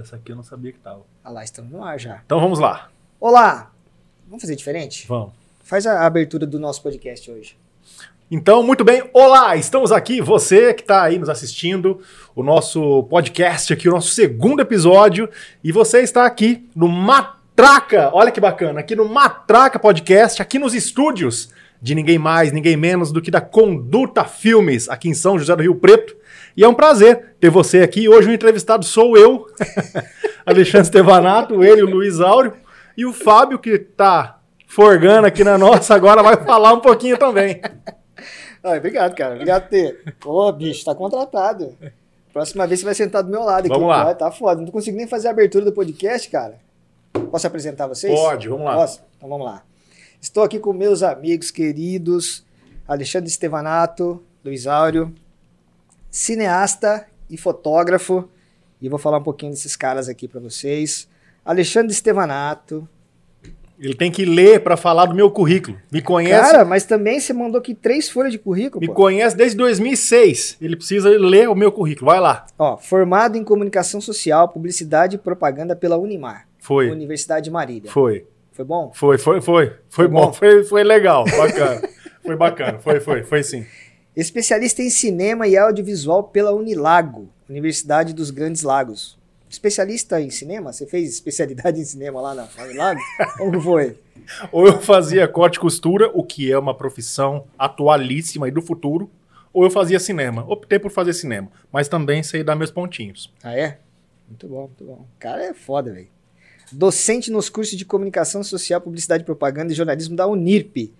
Essa aqui eu não sabia que tava. Ah lá, estamos no ar já. Então vamos lá. Olá! Vamos fazer diferente? Vamos. Faz a abertura do nosso podcast hoje. Então, muito bem. Olá, estamos aqui, você que está aí nos assistindo, o nosso podcast aqui, o nosso segundo episódio, e você está aqui no Matraca, olha que bacana, aqui no Matraca Podcast, aqui nos estúdios de ninguém mais, ninguém menos do que da Conduta Filmes, aqui em São José do Rio Preto. E é um prazer ter você aqui. Hoje o entrevistado sou eu, Alexandre Stevanato, ele, o Luiz Áureo, e o Fábio, que está forgando aqui na nossa, agora vai falar um pouquinho também. Obrigado, cara. Obrigado por ter. Ô, bicho, tá contratado. Próxima vez você vai sentar do meu lado aqui. Vamos lá. Tá foda. Não consigo nem fazer a abertura do podcast, cara. Posso apresentar vocês? Pode, vamos lá. Posso? Então vamos lá. Estou aqui com meus amigos queridos, Alexandre Stevanato, Luiz Áureo, cineasta e fotógrafo. E vou falar um pouquinho desses caras aqui para vocês. Alexandre Stevanato. Ele tem que ler para falar do meu currículo. Me conhece, Cara, mas também você mandou aqui três folhas de currículo, me pô. conhece desde 2006. Ele precisa ler o meu currículo. Vai lá. Ó, formado em comunicação social, publicidade e propaganda pela Unimar, Foi. Universidade de Marília. Foi. Foi bom? Foi, foi, foi. Foi, Foi bom, bom? Foi, foi legal, bacana. foi bacana, foi, foi, foi sim. Especialista em cinema e audiovisual pela Unilago, Universidade dos Grandes Lagos. Especialista em cinema? Você fez especialidade em cinema lá na Unilago? Como foi? Ou eu fazia corte e costura, o que é uma profissão atualíssima e do futuro, ou eu fazia cinema. Optei por fazer cinema, mas também sei dar meus pontinhos. Ah, é? Muito bom, muito bom. O cara é foda, velho. Docente nos cursos de comunicação social, publicidade, propaganda e jornalismo da Unirp.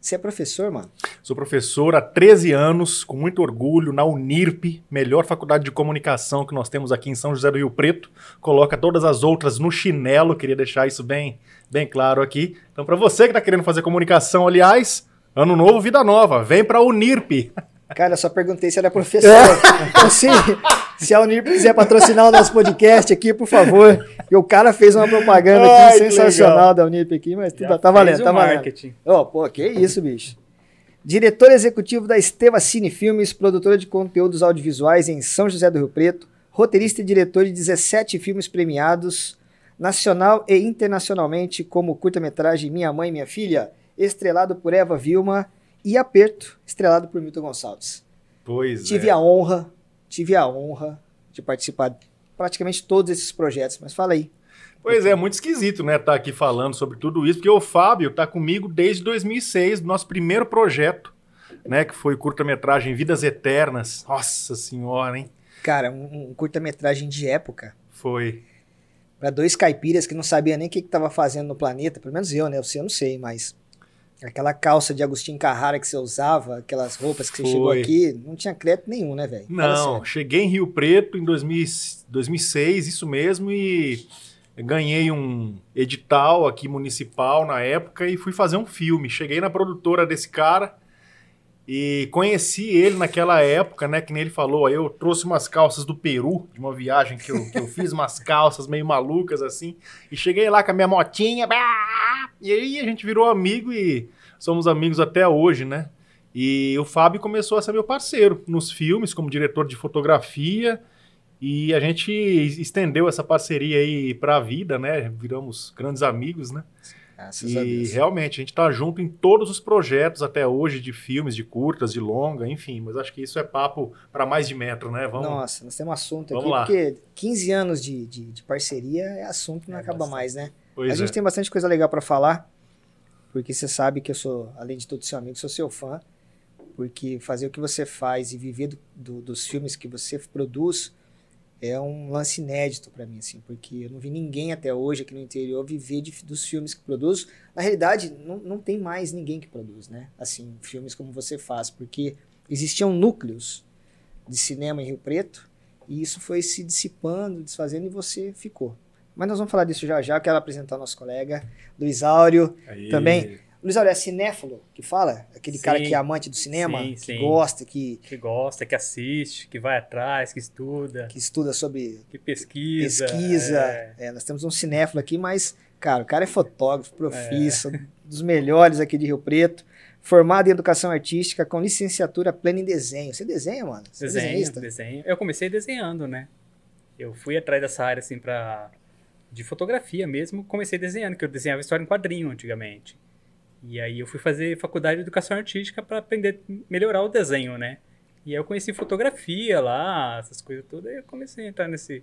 Você é professor, mano? Sou professor há 13 anos, com muito orgulho, na Unirp, melhor faculdade de comunicação que nós temos aqui em São José do Rio Preto. Coloca todas as outras no chinelo, queria deixar isso bem, bem claro aqui. Então, para você que está querendo fazer comunicação, aliás, ano novo, vida nova, vem para a Unirp. Cara, eu só perguntei se era professor. Então, se, se a Unirp quiser patrocinar o nosso podcast aqui, por favor. E o cara fez uma propaganda aqui Ai, que sensacional da Unirp aqui, mas tudo, Já tá valendo, tá valendo. marketing. Ó, pô, que isso, bicho. Diretor executivo da Esteva Cine Filmes, produtora de conteúdos audiovisuais em São José do Rio Preto, roteirista e diretor de 17 filmes premiados, nacional e internacionalmente, como curta-metragem Minha Mãe e Minha Filha, estrelado por Eva Vilma, e Aperto, estrelado por Milton Gonçalves. Pois Tive é. a honra, tive a honra de participar de praticamente todos esses projetos, mas fala aí. Pois é, muito esquisito, né, estar aqui falando sobre tudo isso, porque o Fábio tá comigo desde 2006, do nosso primeiro projeto, né, que foi curta-metragem Vidas Eternas. Nossa senhora, hein? Cara, um, um curta-metragem de época, Foi. Pra dois caipiras que não sabia nem o que estava fazendo no planeta, pelo menos eu, né? Você eu não sei, mas aquela calça de Agostinho Carrara que você usava, aquelas roupas que você Foi. chegou aqui, não tinha crédito nenhum, né, velho? Não, cheguei em Rio Preto em 2000 2006, isso mesmo, e ganhei um edital aqui municipal na época e fui fazer um filme. Cheguei na produtora desse cara e conheci ele naquela época, né? Que nem ele falou, aí eu trouxe umas calças do Peru, de uma viagem que eu, que eu fiz, umas calças meio malucas assim, e cheguei lá com a minha motinha, bah! e aí a gente virou amigo e somos amigos até hoje, né? E o Fábio começou a ser meu parceiro nos filmes, como diretor de fotografia, e a gente estendeu essa parceria aí pra vida, né? Viramos grandes amigos, né? Graças E realmente a gente tá junto em todos os projetos até hoje de filmes, de curtas, de longa, enfim, mas acho que isso é papo para mais de metro, né? Vamos. Nossa, nós temos um assunto aqui, lá. porque 15 anos de, de, de parceria é assunto que não É acaba bastante. mais, né? Pois a gente é. tem bastante coisa legal pra falar, porque você sabe que eu sou, além de todo seu amigo, sou seu fã, porque fazer o que você faz e viver do- do- dos filmes que você produz é um lance inédito pra mim, assim, porque eu não vi ninguém até hoje aqui no interior viver de- dos filmes que produz. Na realidade, não, não tem mais ninguém que produz, né? Assim, filmes como você faz, porque existiam núcleos de cinema em Rio Preto e isso foi se dissipando, desfazendo e você ficou. Mas nós vamos falar disso já já. Eu quero apresentar o nosso colega, Luiz Áureo. Aí. Também. Luiz Áureo é cinéfilo que fala? Aquele Sim. cara que é amante do cinema, Sim, que sim. gosta, que, Que gosta, que assiste, que vai atrás, que estuda, que estuda sobre que pesquisa. pesquisa. é. É, nós temos um cinéfilo aqui, mas, cara, o cara é fotógrafo, profissa, dos melhores aqui de Rio Preto. Formado em educação artística, com licenciatura plena em desenho. Você desenha, mano? Você é Desenho, desenho. Eu comecei desenhando, né? eu fui atrás dessa área, assim, pra... De fotografia mesmo, comecei desenhando, que eu desenhava história em quadrinho antigamente. E aí eu fui fazer faculdade de educação artística para aprender melhorar o desenho, né? E aí eu conheci fotografia lá, essas coisas todas, e eu comecei a entrar nesse,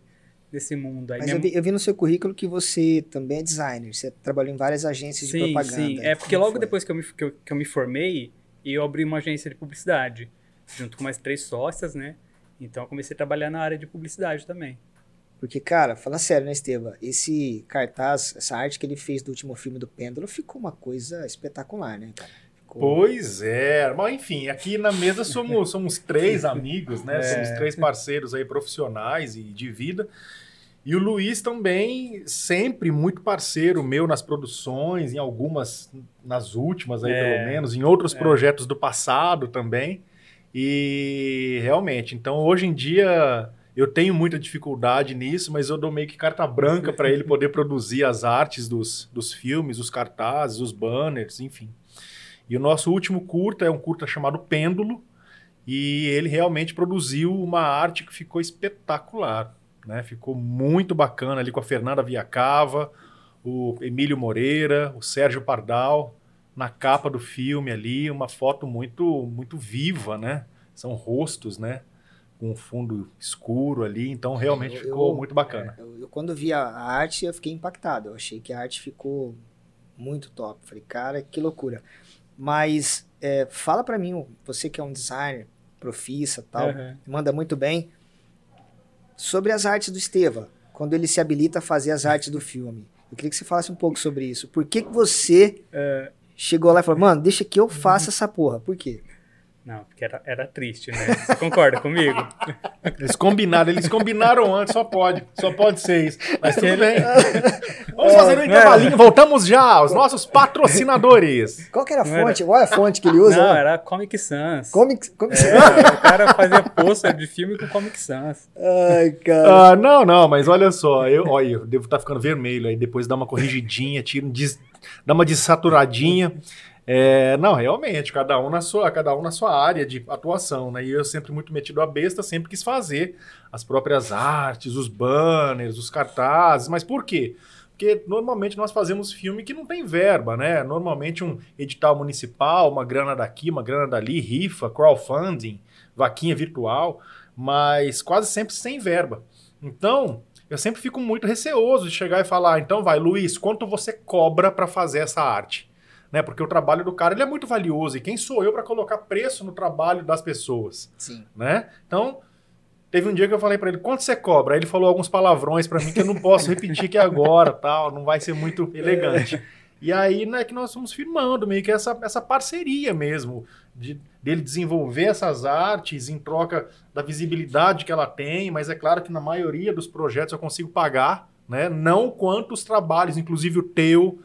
nesse mundo. Aí Mas minha- eu vi, eu vi no seu currículo que você também é designer. Você trabalhou em várias agências de Sim, propaganda. sim. É porque Como logo foi? depois que eu, me, que, eu, que eu me formei, eu abri uma agência de publicidade, junto com mais três sócias, né? Então eu comecei a trabalhar na área de publicidade também. Porque, cara, fala sério, né, Estevam? Esse cartaz, essa arte que ele fez do último filme do Pêndulo ficou uma coisa espetacular, né, cara? Ficou... Pois é, mas enfim, aqui na mesa somos, somos três amigos, né? É. Somos três parceiros aí profissionais e de vida. E o Luiz também, sempre muito parceiro meu nas produções, em algumas, nas últimas aí É. pelo menos, em outros É. projetos do passado também. E realmente, então hoje em dia eu tenho muita dificuldade nisso, mas eu dou meio que carta branca para ele poder produzir as artes dos, dos filmes, os cartazes, os banners, enfim. E o nosso último curta é um curta chamado Pêndulo, e ele realmente produziu uma arte que ficou espetacular, né? Ficou muito bacana ali com a Fernanda Viacava, o Emílio Moreira, o Sérgio Pardal, na capa do filme ali, uma foto muito muito viva, né? São rostos, né? Com um fundo escuro ali, então realmente Eu- ficou eu- muito bacana. Eu, eu, quando vi a, arte, eu fiquei impactado. Eu achei que a arte ficou muito top. Falei, cara, que loucura. Mas é, fala pra mim, você que é um designer, profissa tal, Aham. manda muito bem, sobre as artes do Esteva, quando ele se habilita a fazer as artes do filme. Eu queria que você falasse um pouco sobre isso. Por que, que você É, chegou lá e falou, mano, deixa que eu faça essa porra? Por quê? Não, porque era, era triste, né? Você concorda comigo? Eles combinaram, eles combinaram antes, só pode, só pode ser isso. Mas tudo bem. Vamos fazer um É. intervalinho, voltamos já aos nossos patrocinadores. Qual que era a Não era- fonte? Qual é a fonte que ele usa? Não, lá? era Comic Sans. Comic, Comic É, o cara fazia pôster de filme com Comic Sans. Ai, cara. Ah, não, não, mas olha só, eu, olha, eu devo estar ficando vermelho aí, depois dá uma corrigidinha, tira um des- dá uma desaturadinha. É, não, realmente, cada um na sua, cada um na sua área de atuação, né? E eu sempre muito metido a besta, sempre quis fazer as próprias artes, os banners, os cartazes, mas por quê? Porque normalmente nós fazemos filme que não tem verba, né? Normalmente um edital municipal, uma grana daqui, uma grana dali, rifa, crowdfunding, vaquinha virtual, mas quase sempre sem verba. Então, eu sempre fico muito receoso de chegar e falar, então vai, Luiz, quanto você cobra para fazer essa arte? Né? Porque o trabalho do cara ele é muito valioso e quem sou eu para colocar preço no trabalho das pessoas? Sim. né? Então, teve um dia que eu falei pra ele, quanto você cobra? Aí ele falou alguns palavrões pra mim que eu não posso repetir aqui agora, tal, não vai ser muito elegante. E aí, né, que nós estamos firmando meio que essa, essa parceria mesmo, de, dele desenvolver essas artes em troca da visibilidade que ela tem, mas é claro que na maioria dos projetos eu consigo pagar, né? Não quanto os trabalhos, inclusive o teu,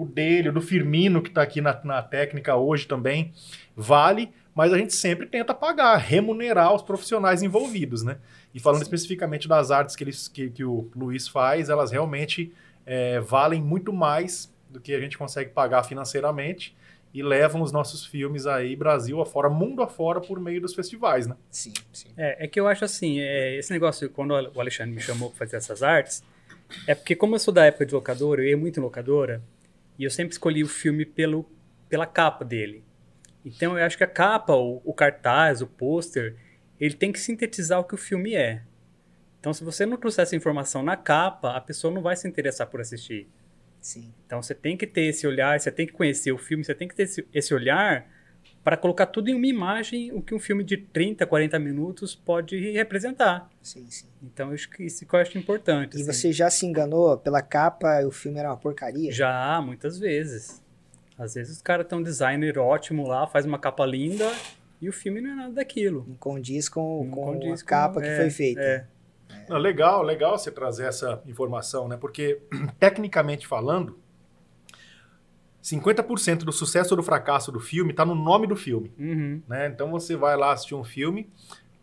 o dele, o do Firmino, que está aqui na, na técnica hoje também, vale, mas a gente sempre tenta pagar, remunerar os profissionais envolvidos, né? E falando Sim. especificamente das artes que, eles, que, que o Luiz faz, elas realmente é, valem muito mais do que a gente consegue pagar financeiramente e levam os nossos filmes aí, Brasil afora, mundo afora, por meio dos festivais, né? Sim, sim. É, é que eu acho assim, é, esse negócio, quando o Alexandre me chamou para fazer essas artes, é porque como eu sou da época de locadora, eu ia muito em locadora, e eu sempre escolhi o filme pelo, pela capa dele. Então eu acho que a capa, o, o cartaz, o pôster, ele tem que sintetizar o que o filme é. Então se você não trouxer essa informação na capa, a pessoa não vai se interessar por assistir. Sim. Então você tem que ter esse olhar, você tem que conhecer o filme, você tem que ter esse, esse olhar para colocar tudo em uma imagem, o que um filme de 30, 40 minutos pode representar. Sim, sim. Então eu acho que isso que eu acho importante. E assim. você já se enganou pela capa, o filme era uma porcaria? Já, muitas vezes. Às vezes os caras têm um designer ótimo lá, faz uma capa linda e o filme não é nada daquilo. Não condiz com, Não com condiz a com- capa que é, foi feita. é. Não, legal, legal você trazer essa informação, né? Porque, tecnicamente falando, 50% do sucesso ou do fracasso do filme está no nome do filme. Uhum. né? Então você vai lá assistir um filme,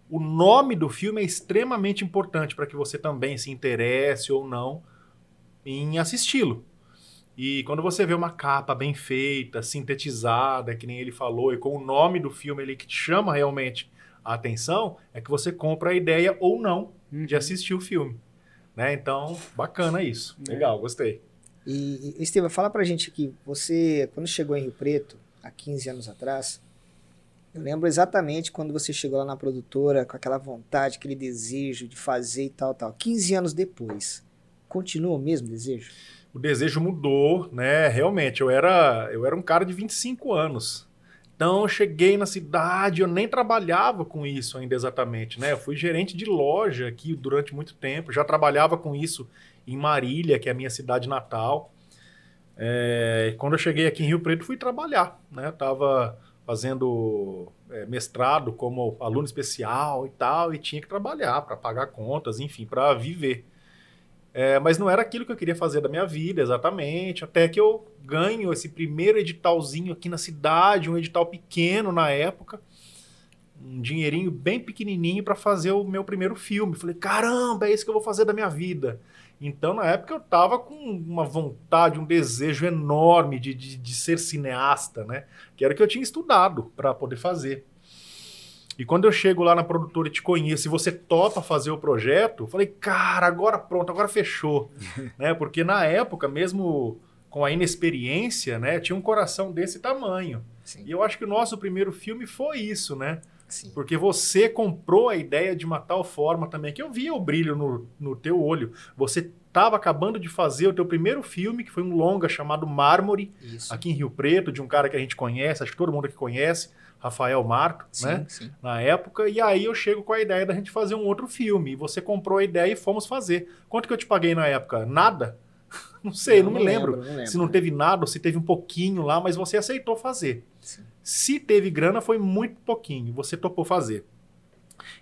o nome do filme é extremamente importante para que você também se interesse ou não em assisti-lo. E quando você vê uma capa bem feita, sintetizada, que nem ele falou, e com o nome do filme ali que te chama realmente a atenção, é que você compra a ideia ou não de Uhum. assistir o filme. Né? Então, bacana isso. Legal, gostei. E, e Estevam, fala pra gente aqui, você, quando chegou em Rio Preto, há 15 anos atrás, eu lembro exatamente quando você chegou lá na produtora com aquela vontade, aquele desejo de fazer e tal, tal. 15 anos depois, continua o mesmo desejo? O desejo mudou, né? Realmente, eu era, eu era um cara de 25 anos. Então, eu cheguei na cidade, eu nem trabalhava com isso ainda exatamente, né? Eu fui gerente de loja aqui durante muito tempo, já trabalhava com isso em Marília, que é a minha cidade natal. É, quando eu cheguei aqui em Rio Preto, fui trabalhar, né? Tava fazendo é, mestrado como aluno especial e tal, e tinha que trabalhar para pagar contas, enfim, para viver. É, mas não era aquilo que eu queria fazer da minha vida, exatamente. Até que eu ganho esse primeiro editalzinho aqui na cidade, um edital pequeno na época, um dinheirinho bem pequenininho para fazer o meu primeiro filme. Falei, caramba, é isso que eu vou fazer da minha vida. Então, na época, eu tava com uma vontade, um desejo enorme de, de, de ser cineasta, né? Que era o que eu tinha estudado para poder fazer. E quando eu chego lá na produtora e te conheço e você topa fazer o projeto, eu falei, cara, agora pronto, agora fechou. né? Porque na época, mesmo com a inexperiência, né, tinha um coração desse tamanho. Sim. E eu acho que o nosso primeiro filme foi isso, né? Sim. Porque você comprou a ideia de uma tal forma também, que eu via o brilho no, no teu olho. Você estava acabando de fazer o teu primeiro filme, que foi um longa chamado Mármore, Isso. aqui em Rio Preto, de um cara que a gente conhece, acho que todo mundo aqui conhece, Rafael Marco, sim, né? Sim. Na época. E aí eu chego com a ideia da gente fazer um outro filme. E você comprou a ideia e fomos fazer. Quanto que eu te paguei na época? Nada? Não sei, não, não me lembro, lembro, não lembro, Se não teve nada ou se teve um pouquinho lá, mas você aceitou fazer. Se teve grana, foi muito pouquinho. Você topou fazer.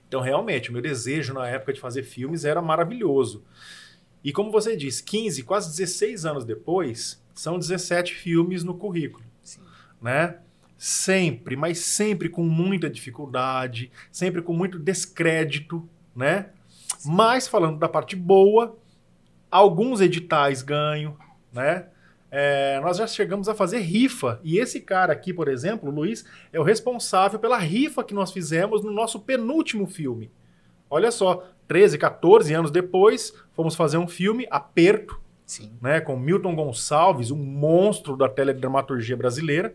Então, realmente, o meu desejo na época de fazer filmes era maravilhoso. E como você disse, 15, quase 16 anos depois, são 17 filmes no currículo. Sim. Né? Sempre, mas sempre com muita dificuldade, sempre com muito descrédito, né? Sim. Mas falando da parte boa, alguns editais ganho, né? É, nós já chegamos a fazer rifa. E esse cara aqui, por exemplo, o Luiz, é o responsável pela rifa que nós fizemos no nosso penúltimo filme. Olha só, 13, 14 anos depois, fomos fazer um filme, Aperto, Sim. Né, com Milton Gonçalves, um monstro da teledramaturgia brasileira.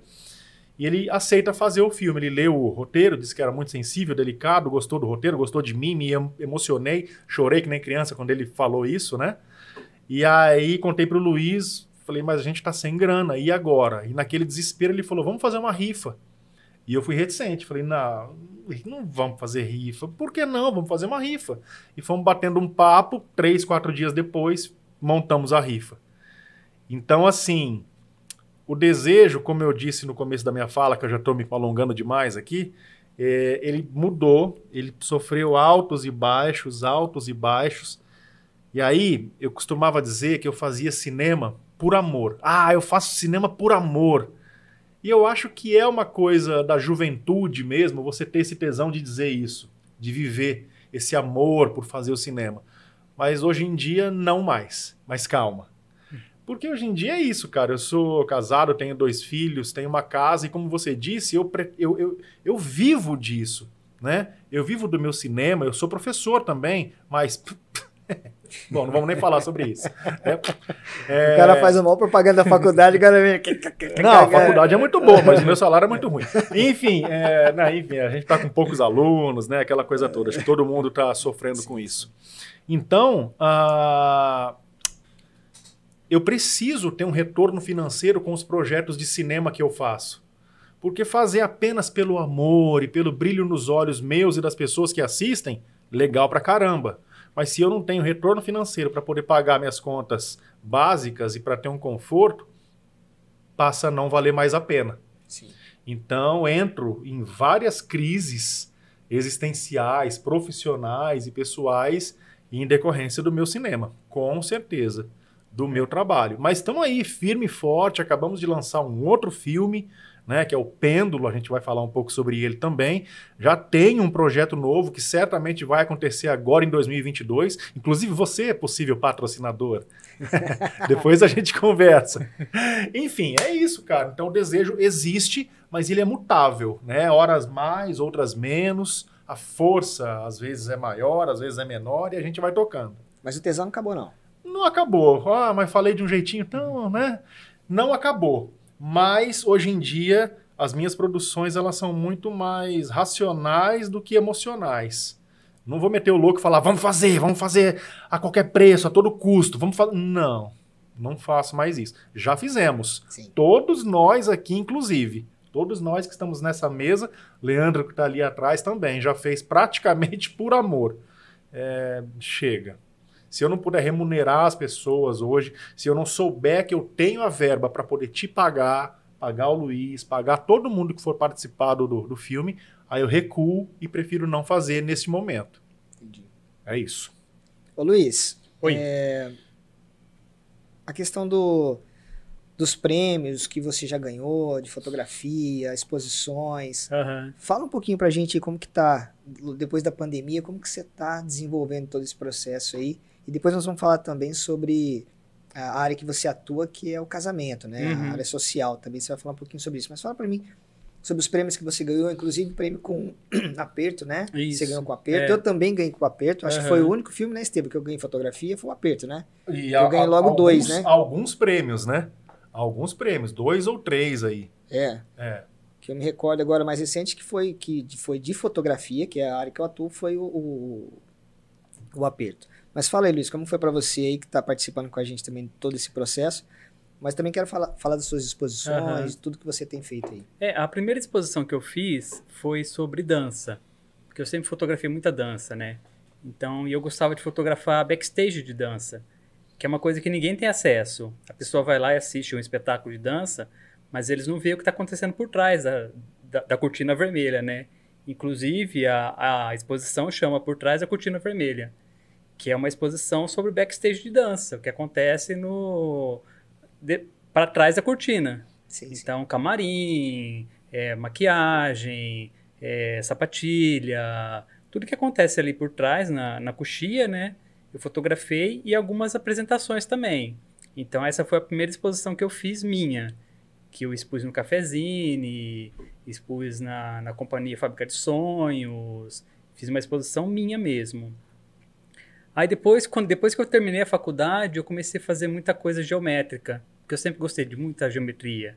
E ele aceita fazer o filme. Ele leu o roteiro, disse que era muito sensível, delicado, gostou do roteiro, gostou de mim, me emocionei, chorei que nem criança quando ele falou isso, né? E aí contei pro Luiz, falei, mas a gente tá sem grana, e agora? E naquele desespero ele falou, vamos fazer uma rifa. E eu fui reticente, falei, não, não vamos fazer rifa. Por que não? Vamos fazer uma rifa. E fomos batendo um papo, três, quatro dias depois, montamos a rifa. Então, assim, o desejo, como eu disse no começo da minha fala, que eu já estou me alongando demais aqui, é, ele mudou, ele sofreu altos e baixos, altos e baixos. E aí, eu costumava dizer que eu fazia cinema por amor. Ah, eu faço cinema por amor. E eu acho que é uma coisa da juventude mesmo, você ter esse tesão de dizer isso, de viver esse amor por fazer o cinema. Mas hoje em dia, não mais. Mas calma. Porque hoje em dia é isso, cara. Eu sou casado, tenho dois filhos, tenho uma casa, e como você disse, eu, eu, eu, eu vivo disso. Né? Eu vivo do meu cinema, eu sou professor também, mas Bom, não vamos nem falar sobre isso. É, o cara faz a maior propaganda da faculdade, o cara vem. Não, a faculdade é muito boa, mas o meu salário é muito ruim. Enfim, é, não, enfim a gente está com poucos alunos, né? Aquela coisa toda. Acho que todo mundo está sofrendo com isso. Então, uh, eu preciso ter um retorno financeiro com os projetos de cinema que eu faço. Porque fazer apenas pelo amor e pelo brilho nos olhos meus e das pessoas que assistem, legal pra caramba. Mas se eu não tenho retorno financeiro para poder pagar minhas contas básicas e para ter um conforto, passa a não valer mais a pena. Sim. Então, entro em várias crises existenciais, profissionais e pessoais em decorrência do meu cinema, com certeza, do meu trabalho. Mas estamos aí, firme e forte, acabamos de lançar um outro filme né, que é o Pêndulo, a gente vai falar um pouco sobre ele também. Já tem um projeto novo que certamente vai acontecer agora em 2022. Inclusive, você é possível patrocinador. Depois a gente conversa. Enfim, é isso, cara. Então, o desejo existe, mas ele é mutável, né? Horas mais, outras menos. A força, às vezes, é maior, às vezes é menor, e a gente vai tocando. Mas o tesão não acabou, não. Não acabou. Ah, mas falei de um jeitinho, então, né? Não acabou. Mas hoje em dia as minhas produções elas são muito mais racionais do que emocionais. Não vou meter o louco e falar, vamos fazer, vamos fazer a qualquer preço, a todo custo, vamos fazer. Não, não faço mais isso. Já fizemos. Sim. Todos nós aqui, inclusive. Todos nós que estamos nessa mesa, Leandro que está ali atrás também, já fez praticamente por amor. É, chega. Se eu não puder remunerar as pessoas hoje, se eu não souber que eu tenho a verba para poder te pagar, pagar o Luiz, pagar todo mundo que for participar do, do filme, aí eu recuo e prefiro não fazer nesse momento. Entendi. É isso. Ô Luiz, Oi. é, a questão do, dos prêmios que você já ganhou, de fotografia, exposições. Aham. Fala um pouquinho pra gente como que tá, depois da pandemia, como que você tá desenvolvendo todo esse processo aí. E depois nós vamos falar também sobre a área que você atua, que é o casamento, né? Uhum. A área social também, você vai falar um pouquinho sobre isso. Mas fala pra mim sobre os prêmios que você ganhou, inclusive o prêmio com aperto, né? Isso, Você ganhou com aperto. é. Eu também ganhei com aperto. Acho que Aham. foi o único filme, né, Esteban, que eu ganhei fotografia, foi o aperto, né? E Eu ganhei logo alguns, dois, né? Alguns prêmios, né? Alguns prêmios, dois ou três aí. É. É. Que eu me recordo agora mais recente que foi que foi de fotografia, que é a área que eu atuo, foi o, o, o aperto. Mas fala aí, Luiz, como foi pra você aí que tá participando com a gente também de todo esse processo? Mas também quero falar, falar das suas exposições, de tudo que você tem feito aí. É, a primeira exposição que eu fiz foi sobre dança. Porque eu sempre fotografei muita dança, né? Então, e eu gostava de fotografar backstage de dança, que é uma coisa que ninguém tem acesso. A pessoa vai lá e assiste um espetáculo de dança, mas eles não veem o que está acontecendo por trás da, da, da cortina vermelha, né? Inclusive, a, a exposição chama Por Trás da Cortina Vermelha, que é uma exposição sobre backstage de dança, o que acontece no para trás da cortina. Sim, sim. Então, camarim, é, maquiagem, é, sapatilha, tudo que acontece ali por trás, na, na coxia, né? Eu fotografei e algumas apresentações também. Então, essa foi a primeira exposição que eu fiz minha, que eu expus no Cafezine, expus na, na Companhia Fábrica de Sonhos, fiz uma exposição minha mesmo. Aí depois, quando, depois que eu terminei a faculdade, eu comecei a fazer muita coisa geométrica, porque eu sempre gostei de muita geometria.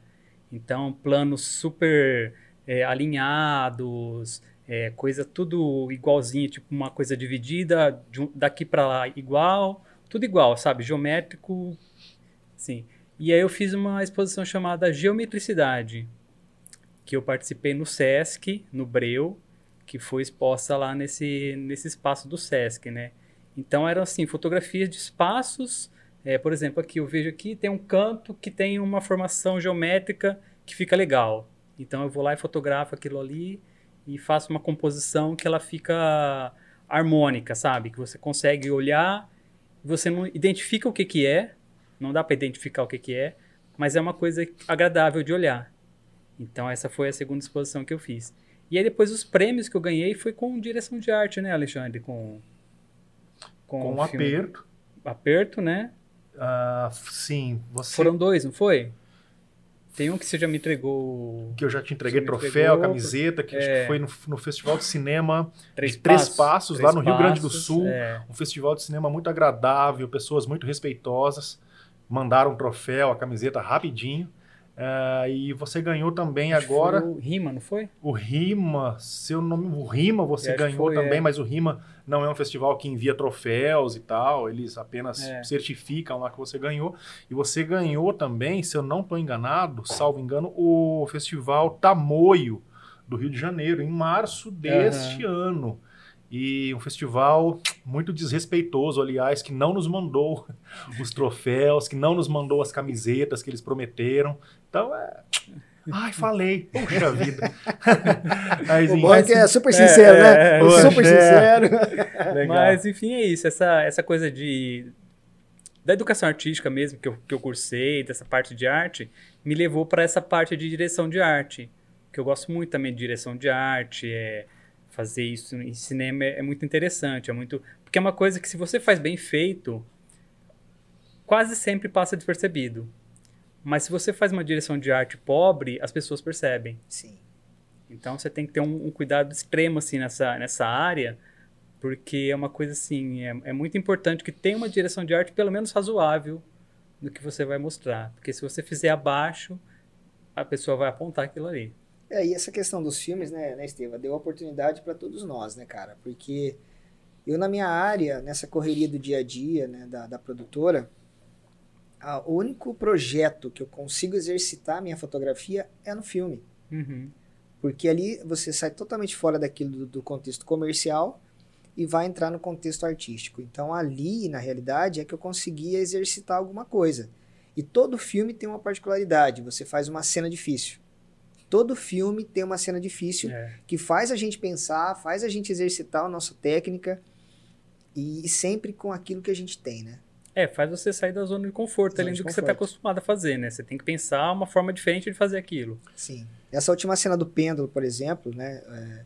Então, planos super é, alinhados, é, coisa tudo igualzinho, tipo uma coisa dividida, de daqui para lá igual, tudo igual, sabe? Geométrico, sim. E aí eu fiz uma exposição chamada Geometricidade, que eu participei no Sesc, no Breu, que foi exposta lá nesse, nesse espaço do Sesc, né? Então eram assim, fotografias de espaços. é, por exemplo, aqui eu vejo aqui tem um canto que tem uma formação geométrica que fica legal. Então eu vou lá e fotografo aquilo ali e faço uma composição que ela fica harmônica, sabe? Que você consegue olhar, você não identifica o que que é, não dá para identificar o que que é, mas é uma coisa agradável de olhar. Então essa foi a segunda exposição que eu fiz. E aí depois os prêmios que eu ganhei foi com direção de arte, né, Alexandre? Com Com o um aperto. Aperto, né? Ah, sim, você. Foram dois, não foi? Tem um que você já me entregou que eu já te entreguei troféu, entregou, camiseta, que acho é. que foi no, no Festival de Cinema três de Três passos, Passos, Três lá no Rio Grande do Passos, Sul. é. Um festival de cinema muito agradável, pessoas muito respeitosas. Mandaram um troféu, a camiseta rapidinho. Ah, e você ganhou também Acho agora foi o Rima, não foi? o Rima, seu nome, o Rima você ganhou foi, também, é. mas o Rima não é um festival que envia troféus e tal, eles apenas É. certificam lá que você ganhou. E você ganhou também, se eu não estou enganado, salvo engano, o festival Tamoio do Rio de Janeiro, em março deste ano. E um festival muito desrespeitoso, aliás, que não nos mandou os troféus, que não nos mandou as camisetas que eles prometeram. Então, é... Ai, falei. Puxa vida. Mas, O bom é que é super sincero, é, né? é, super é. sincero. legal. Mas, enfim, é isso. Essa, essa coisa de... Da educação artística mesmo, que eu, que eu cursei, dessa parte de arte, me levou para essa parte de direção de arte. Que eu gosto muito também de direção de arte, é... Fazer isso em cinema é, é muito interessante, é muito... Porque é uma coisa que se você faz bem feito, quase sempre passa despercebido. Mas se você faz uma direção de arte pobre, as pessoas percebem. Sim. Então você tem que ter um, um cuidado extremo assim nessa, nessa área Porque é uma coisa assim, é, é muito importante que tenha uma direção de arte pelo menos razoável no que você vai mostrar. Porque se você fizer abaixo, a pessoa vai apontar aquilo ali. É, e essa questão dos filmes, né, né Estevam, deu oportunidade para todos nós, né, cara? Porque eu, na minha área, nessa correria do dia a dia, né, da, da produtora, o único projeto que eu consigo exercitar a minha fotografia é no filme. Uhum. Porque ali você sai totalmente fora daquilo do, do contexto comercial e vai entrar no contexto artístico. Então ali, na realidade, é que eu conseguia exercitar alguma coisa. E todo filme tem uma particularidade, você faz uma cena difícil. Todo filme tem uma cena difícil É. que faz a gente pensar, faz a gente exercitar a nossa técnica e, e sempre com aquilo que a gente tem, né? É, faz você sair da zona de conforto Zona além de do que você está conforto. acostumado a fazer, né? Você tem que pensar uma forma diferente de fazer aquilo. Sim. Essa última cena do pêndulo, por exemplo, né? é,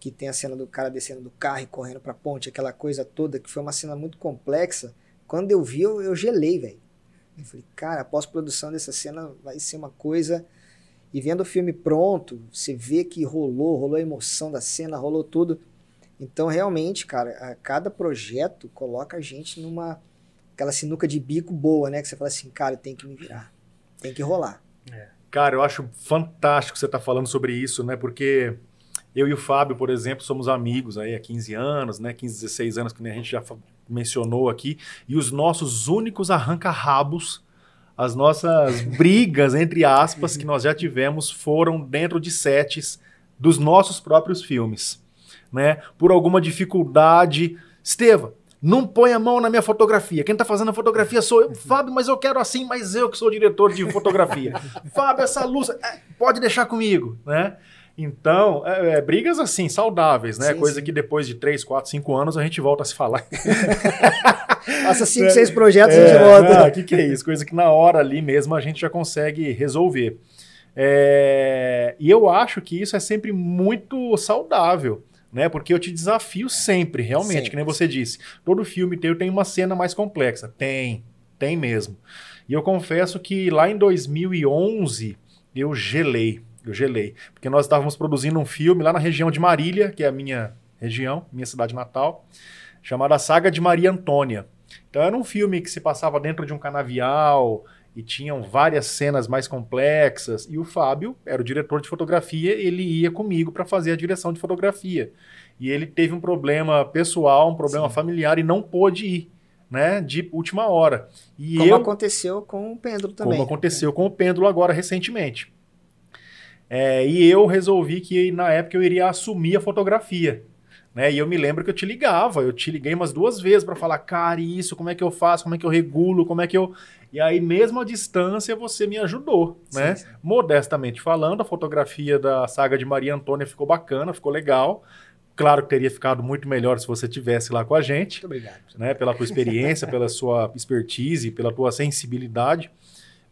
que tem a cena do cara descendo do carro e correndo pra ponte, aquela coisa toda, que foi uma cena muito complexa. Quando eu vi, eu, eu gelei, velho. Eu falei, cara, a pós-produção dessa cena vai ser uma coisa. E vendo o filme pronto, você vê que rolou, rolou a emoção da cena, rolou tudo. Então, realmente, cara, cada projeto coloca a gente numa. aquela sinuca de bico boa, né? Que você fala assim, cara, tem que me virar. Tem que rolar. Cara, eu acho fantástico você estar falando sobre isso, né? Porque eu e o Fábio, por exemplo, somos amigos aí há 15 anos, né? 15, 16 anos, que a gente já mencionou aqui. E os nossos únicos arranca-rabos, as nossas brigas, entre aspas, que nós já tivemos, foram dentro de sets dos nossos próprios filmes, né? Por alguma dificuldade. Esteva, não põe a mão na minha fotografia. Quem tá fazendo a fotografia sou eu. Fábio, mas eu quero assim, mas eu que sou diretor de fotografia. Fábio, essa luz, é, pode deixar comigo, né? Então, é, é, brigas assim, saudáveis, né? Sim, Coisa sim. que depois de 3, 4, 5 anos a gente volta a se falar. Passa cinco, seis projetos e a gente É, volta. O que, que é isso? Coisa que na hora ali mesmo a gente já consegue resolver. É, e eu acho que isso é sempre muito saudável, né? Porque eu te desafio sempre, realmente, Sempre. que nem você disse. Todo filme teu tem uma cena mais complexa. Tem, tem mesmo. E eu confesso que lá em 2011 eu gelei, eu gelei. Porque nós estávamos produzindo um filme lá na região de Marília, que é a minha região, minha cidade natal, chamada Saga de Maria Antônia. Então era um filme que se passava dentro de um canavial e tinham várias cenas mais complexas. E o Fábio era o diretor de fotografia, ele ia comigo para fazer a direção de fotografia. E ele teve um problema pessoal, um problema Sim. familiar e não pôde ir, né, de última hora. E Como eu aconteceu com o pêndulo também. como aconteceu com o pêndulo agora recentemente. É, e eu resolvi que na época eu iria assumir a fotografia. Né? E eu me lembro que eu te ligava, eu te liguei umas duas vezes para falar, cara, isso, como é que eu faço, como é que eu regulo, como é que eu. E aí, mesmo à distância, você me ajudou, Sim, né? sim. Modestamente falando, a fotografia da saga de Maria Antônia ficou bacana, ficou legal. Claro que teria ficado muito melhor se você tivesse lá com a gente Muito obrigado. né, pela tua experiência, pela sua expertise, pela tua sensibilidade,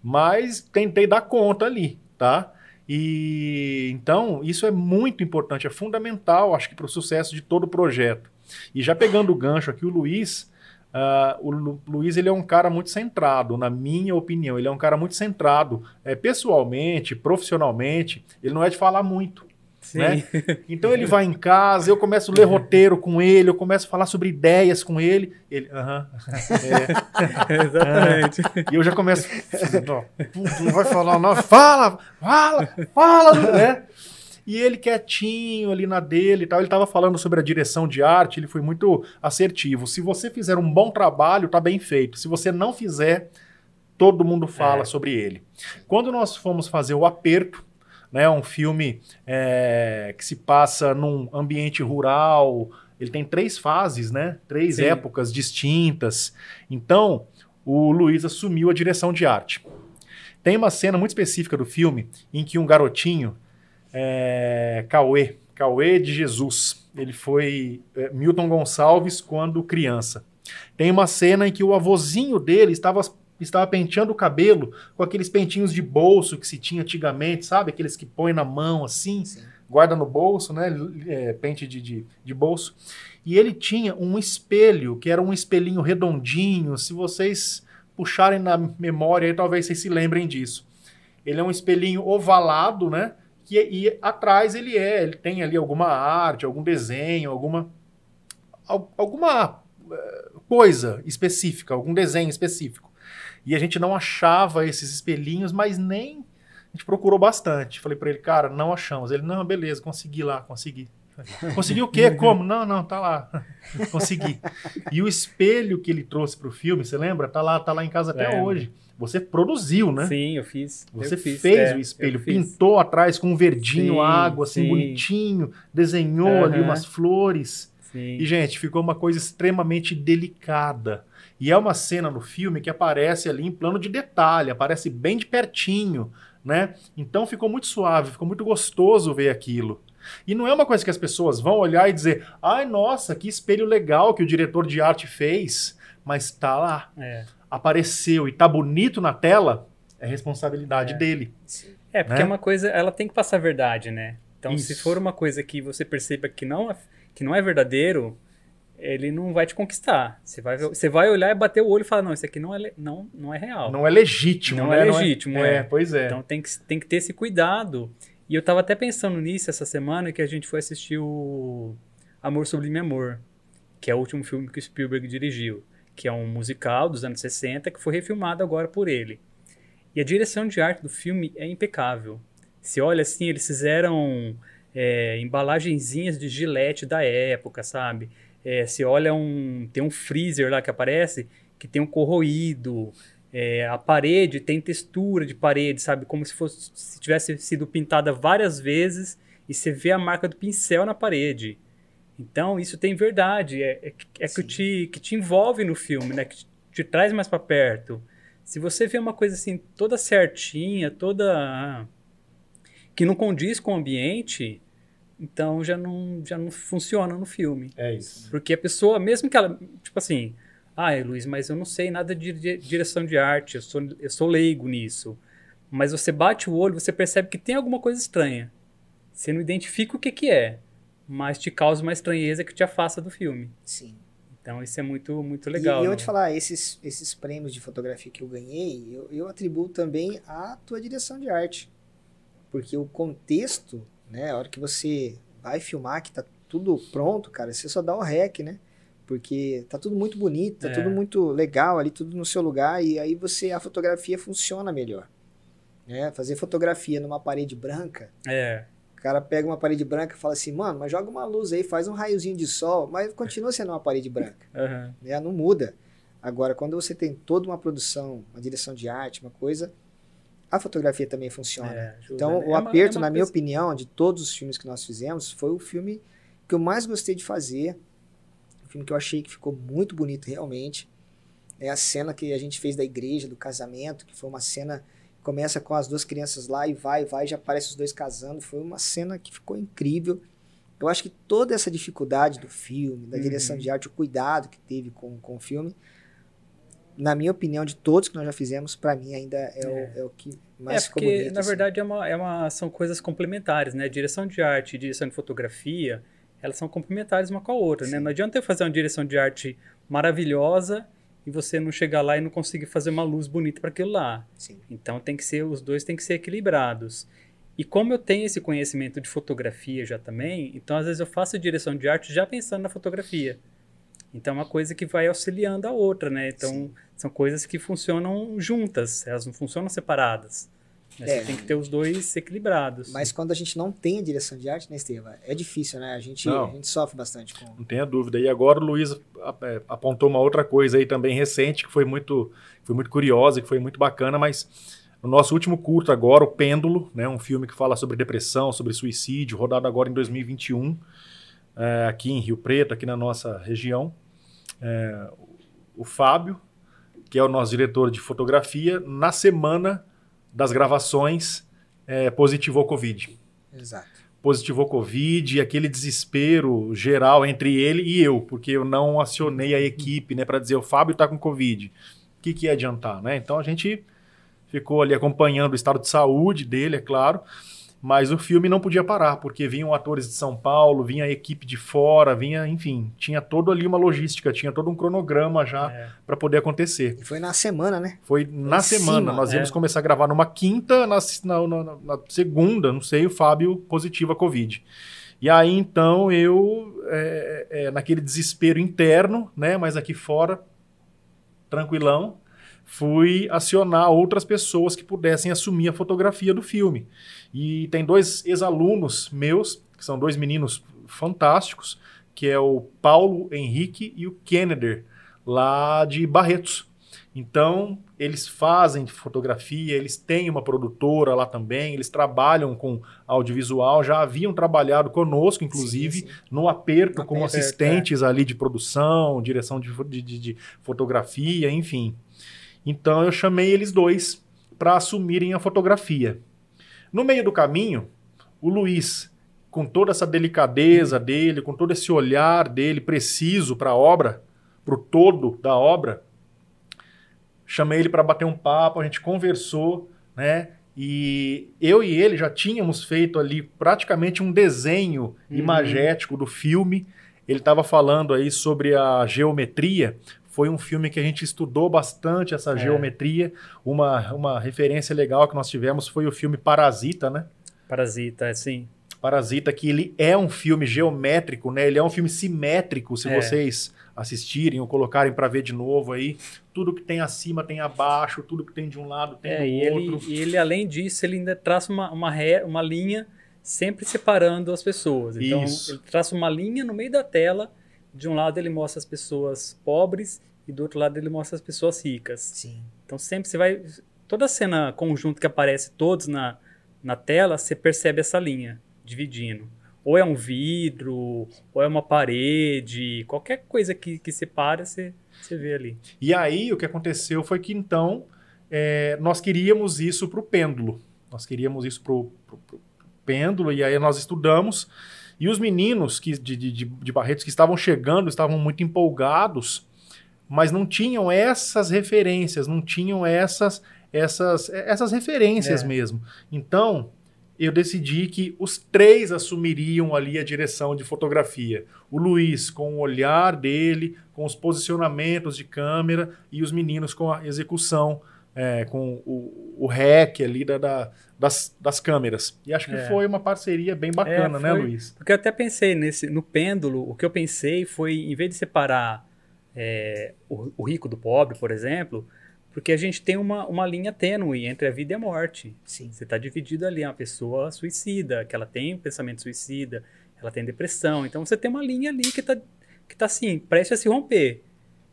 mas tentei dar conta ali, tá? E então isso é muito importante, é fundamental, acho que para o sucesso de todo o projeto. E já pegando o gancho aqui, o Luiz, ah, o Lu- Luiz ele é um cara muito centrado, na minha opinião, ele é um cara muito centrado, é, pessoalmente, profissionalmente, ele não é de falar muito. Né? Então ele vai em casa, eu começo a ler roteiro com ele, eu começo a falar sobre ideias com ele. Ele, aham. é. Exatamente. E eu já começo. Não, não vai falar, não. Fala, fala, fala, né? E ele quietinho ali na dele e tal. Ele estava falando sobre a direção de arte, ele foi muito assertivo. Se você fizer um bom trabalho, tá bem feito. Se você não fizer, todo mundo fala É. sobre ele. Quando nós fomos fazer o Aperto, né, um filme é, que se passa num ambiente rural, ele tem três fases, né? Três Sim. épocas distintas. Então, o Luiz assumiu a direção de arte. Tem uma cena muito específica do filme em que um garotinho, é, Cauê, Cauê de Jesus, ele foi é, Milton Gonçalves quando criança. Tem uma cena em que o avozinho dele estava, estava penteando o cabelo com aqueles pentinhos de bolso que se tinha antigamente, sabe? Aqueles que põe na mão assim, Sim. guarda no bolso, né? É, pente de, de, de bolso. E ele tinha um espelho, que era um espelhinho redondinho. Se vocês puxarem na memória, aí, talvez vocês se lembrem disso. Ele é um espelhinho ovalado, né? Que, e atrás ele é, ele tem ali alguma arte, algum desenho, alguma al- alguma eh, coisa específica, algum desenho específico. E a gente não achava esses espelhinhos, mas nem. A gente procurou bastante. Falei pra ele, cara, não achamos. Ele, não, beleza, consegui lá, consegui. Consegui o quê? Como? Não, não, tá lá. Consegui. E o espelho que ele trouxe pro filme, você lembra? Tá lá, tá lá em casa até Lembro. hoje. Você produziu, né? Sim, eu fiz. Você eu fiz, fez é, o espelho, eu pintou atrás com um verdinho, Sim, água, assim, sim. bonitinho, desenhou ali Aham. umas flores. Sim. E, gente, ficou uma coisa extremamente delicada. E é uma cena no filme que aparece ali em plano de detalhe, aparece bem de pertinho, né? Então ficou muito suave, ficou muito gostoso ver aquilo. E não é uma coisa que as pessoas vão olhar e dizer, ai, nossa, que espelho legal que o diretor de arte fez, mas tá lá, É. apareceu e tá bonito na tela, é responsabilidade É. dele. É, porque Né? é uma coisa, ela tem que passar a verdade, né? Então, se Isso. for uma coisa que você perceba que não é, que não é verdadeiro, ele não vai te conquistar. Você vai, você vai olhar e bater o olho e falar, não, isso aqui não é, não, não é real. Não é legítimo, Não né? é legítimo, é. é. pois é. Então tem que, tem que ter esse cuidado. E eu tava até pensando nisso essa semana que a gente foi assistir o Amor Sublime Amor, que é o último filme que o Spielberg dirigiu, que é um musical dos anos 60 que foi refilmado agora por ele. E a direção de arte do filme é impecável. Se olha assim, eles fizeram é, embalagenzinhas de gilete da época, sabe? É, se olha um. Tem um freezer lá que aparece que tem um corroído. é, a parede tem textura de parede, sabe? Como se fosse se tivesse sido pintada várias vezes e você vê a marca do pincel na parede. Então, isso tem verdade. É, é, que- é que, te, que te envolve no filme, né? Que te, te traz mais para perto. Se você vê uma coisa assim, toda certinha, toda. Que não condiz com o ambiente, então já não, já não funciona no filme. É isso. Porque a pessoa, mesmo que ela, tipo assim, ah, Luiz, mas eu não sei nada de, direção de arte, eu sou, eu sou leigo nisso. Mas você bate o olho, você percebe que tem alguma coisa estranha. Você não identifica o que, que é, mas te causa uma estranheza que te afasta do filme. Sim. Então isso é muito, muito legal. E, eu né? vou te falar, esses, esses prêmios de fotografia que eu ganhei, eu, eu atribuo também à tua direção de arte. Porque o contexto, né, a hora que você vai filmar, que tá tudo pronto, cara, você só dá o rec, né? Porque tá tudo muito bonito, tá É. tudo muito legal ali, tudo no seu lugar, e aí você, a fotografia funciona melhor. Né? Fazer fotografia numa parede branca, É, o cara pega uma parede branca e fala assim, mano, mas joga uma luz aí, faz um raiozinho de sol, mas continua sendo uma parede branca aham, né? Não muda. Agora, quando você tem toda uma produção, uma direção de arte, uma coisa, a fotografia também funciona. é, ajuda, então, né? o É uma- aperto, é uma na minha coisa- opinião, de todos os filmes que nós fizemos, foi o filme que eu mais gostei de fazer. O filme que eu achei que ficou muito bonito realmente. É a cena que a gente fez da igreja, do casamento, que foi uma cena começa com as duas crianças lá e vai, vai, já aparece os dois casando. Foi uma cena que ficou incrível. Eu acho que toda essa dificuldade do filme, da direção Uhum. de arte, o cuidado que teve com, com o filme, na minha opinião, de todos que nós já fizemos, para mim ainda é, É. O, é o que mais é ficou porque, bonito. na assim. verdade, é uma, é uma, são coisas complementares, né? Direção de arte e direção de fotografia, elas são complementares uma com a outra, né? Sim. Não adianta eu fazer uma direção de arte maravilhosa e você não chegar lá e não conseguir fazer uma luz bonita para aquilo lá. Sim. Então tem que ser, os dois têm que ser equilibrados. E como eu tenho esse conhecimento de fotografia já também, então às vezes eu faço direção de arte já pensando na fotografia. Então é uma coisa que vai auxiliando a outra, né? Então Sim. são coisas que funcionam juntas, elas não funcionam separadas. Né? É. Você tem que ter os dois equilibrados. Mas quando a gente não tem a direção de arte, né, Estevam? É difícil, né? A gente, Não. a gente sofre bastante com. Não tenha dúvida. E agora o Luiz é, apontou uma outra coisa aí também recente, que foi muito, foi muito curiosa, que foi muito bacana, mas no nosso último curto agora, O Pêndulo, né, um filme que fala sobre depressão, sobre suicídio, rodado agora em 2021, é, aqui em Rio Preto, aqui na nossa região. É, o Fábio, que é o nosso diretor de fotografia, na semana das gravações, é, positivou Covid Exato. positivou Covid, e aquele desespero geral entre ele e eu, porque eu não acionei a equipe, né, para dizer o Fábio tá com Covid. O que, que ia adiantar, né? Então a gente ficou ali acompanhando o estado de saúde dele, é claro, mas o filme não podia parar, porque vinham atores de São Paulo, vinha a equipe de fora, vinha, enfim, tinha todo ali uma logística, tinha todo um cronograma já É. para poder acontecer. E foi na semana, né? Foi na em semana. cima, Nós íamos é. começar a gravar numa quinta, na, na- na- na segunda, não sei, o Fábio positivo a Covid. E aí, então, eu é, é, é, naquele desespero interno, né? Mas aqui fora, tranquilão, fui acionar outras pessoas que pudessem assumir a fotografia do filme. E tem dois ex-alunos meus, que são dois meninos fantásticos, que é o Paulo Henrique e o Kennedy, lá de Barretos. Então, eles fazem fotografia, eles têm uma produtora lá também, eles trabalham com audiovisual, já haviam trabalhado conosco, inclusive, sim, sim. no aperto, como assistentes é. ali de produção, direção de, de, de fotografia, enfim. Então, eu chamei eles dois para assumirem a fotografia. No meio do caminho, o Luiz, com toda essa delicadeza dele, com todo esse olhar dele preciso para a obra, para o todo da obra, chamei ele para bater um papo, a gente conversou, né? E eu e ele já tínhamos feito ali praticamente um desenho uhum. imagético do filme. Ele estava falando aí sobre a geometria. Foi um filme que a gente estudou bastante essa é. geometria. Uma, uma referência legal que nós tivemos foi o filme Parasita, né? Parasita, sim. Parasita, que ele é um filme geométrico, né? Ele é um filme simétrico, se é. vocês assistirem ou colocarem para ver de novo aí. Tudo que tem acima tem abaixo, tudo que tem de um lado tem é, do e outro. Ele, e ele, além disso, ele ainda traça uma, uma, ré, uma linha sempre separando as pessoas. Então, Isso. ele traça uma linha no meio da tela. De um lado ele mostra as pessoas pobres e do outro lado ele mostra as pessoas ricas. Sim. Então sempre você vai... Toda cena conjunto que aparece todos na, na tela, você percebe essa linha dividindo. Ou é um vidro, ou é uma parede, qualquer coisa que, que separa, você, você vê ali. E aí o que aconteceu foi que então é, nós queríamos isso para o pêndulo. Nós queríamos isso para o pêndulo, e aí nós estudamos. E os meninos que, de, de, de Barretos que estavam chegando estavam muito empolgados, mas não tinham essas referências, não tinham essas essas, essas referências é. mesmo. Então, eu decidi que os três assumiriam ali a direção de fotografia. O Luiz com o olhar dele, com os posicionamentos de câmera e os meninos com a execução, é, com o, o rec ali da, da, das, das câmeras. E acho que é. foi uma parceria bem bacana, é, né, Luiz? Porque eu até pensei nesse, no pêndulo, o que eu pensei foi, em vez de separar é, o, o rico do pobre, por exemplo, porque a gente tem uma, uma linha tênue entre a vida e a morte. Sim. Você está dividido ali, uma pessoa suicida, que ela tem um pensamento suicida, ela tem depressão. Então você tem uma linha ali que está que tá assim, prestes a se romper.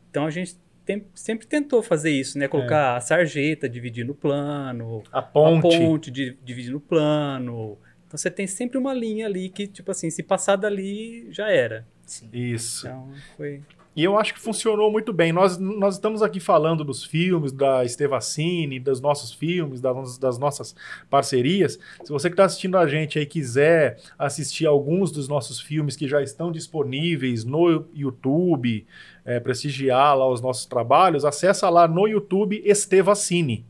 Então a gente tem, sempre tentou fazer isso, né? Colocar é. a sarjeta dividindo o plano, a ponte, a ponte dividindo o plano. Então você tem sempre uma linha ali que, tipo assim, se passar dali, já era. Sim. Isso. Então foi. E eu acho que funcionou muito bem. Nós, nós estamos aqui falando dos filmes, da Estevacine, dos nossos filmes, das, das nossas parcerias. Se você que está assistindo a gente aí quiser assistir alguns dos nossos filmes que já estão disponíveis no YouTube, é, prestigiar lá os nossos trabalhos, acessa lá no YouTube Estevacine.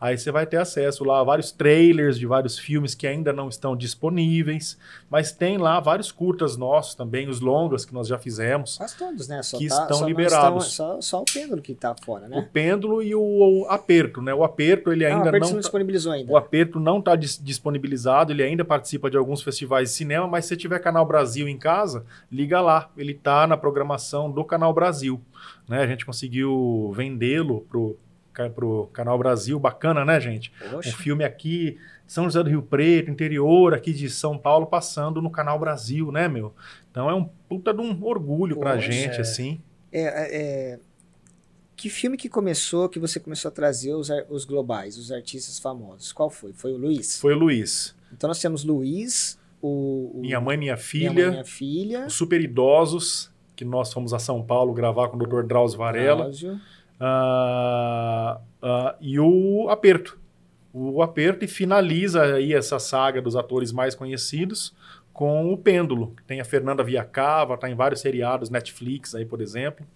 Aí você vai ter acesso lá a vários trailers de vários filmes que ainda não estão disponíveis, mas tem lá vários curtas nossos também, os longas que nós já fizemos. Quase todos, né? Só que tá, estão só liberados. Só, só, o pêndulo que está fora, né? O pêndulo e o, o, aperto, né? O aperto ele ainda ah, o aperto não, não disponibilizou ainda. O aperto não está dis disponibilizado, ele ainda participa de alguns festivais de cinema, mas se tiver Canal Brasil em casa, liga lá, ele está na programação do Canal Brasil, né? A gente conseguiu vendê-lo pro pro Canal Brasil, bacana, né, gente? Oxe. Um filme aqui, São José do Rio Preto, interior aqui de São Paulo, passando no Canal Brasil, né, meu? Então é um puta de um orgulho Poxa, pra gente, é. assim. É, é, é, que filme que começou, que você começou a trazer os, os globais, os artistas famosos? Qual foi? Foi o Luiz? Foi o Luiz. Então nós temos Luiz, o... o minha Mãe Minha Filha. Minha Mãe Minha Filha. Os Super Idosos, que nós fomos a São Paulo gravar com o Dr. Drauzio Varela. Drauzio. Uh, uh, e o aperto. O aperto e finaliza aí essa saga dos atores mais conhecidos com o Pêndulo. Tem a Fernanda Viacava, está em vários seriados, Netflix aí, por exemplo.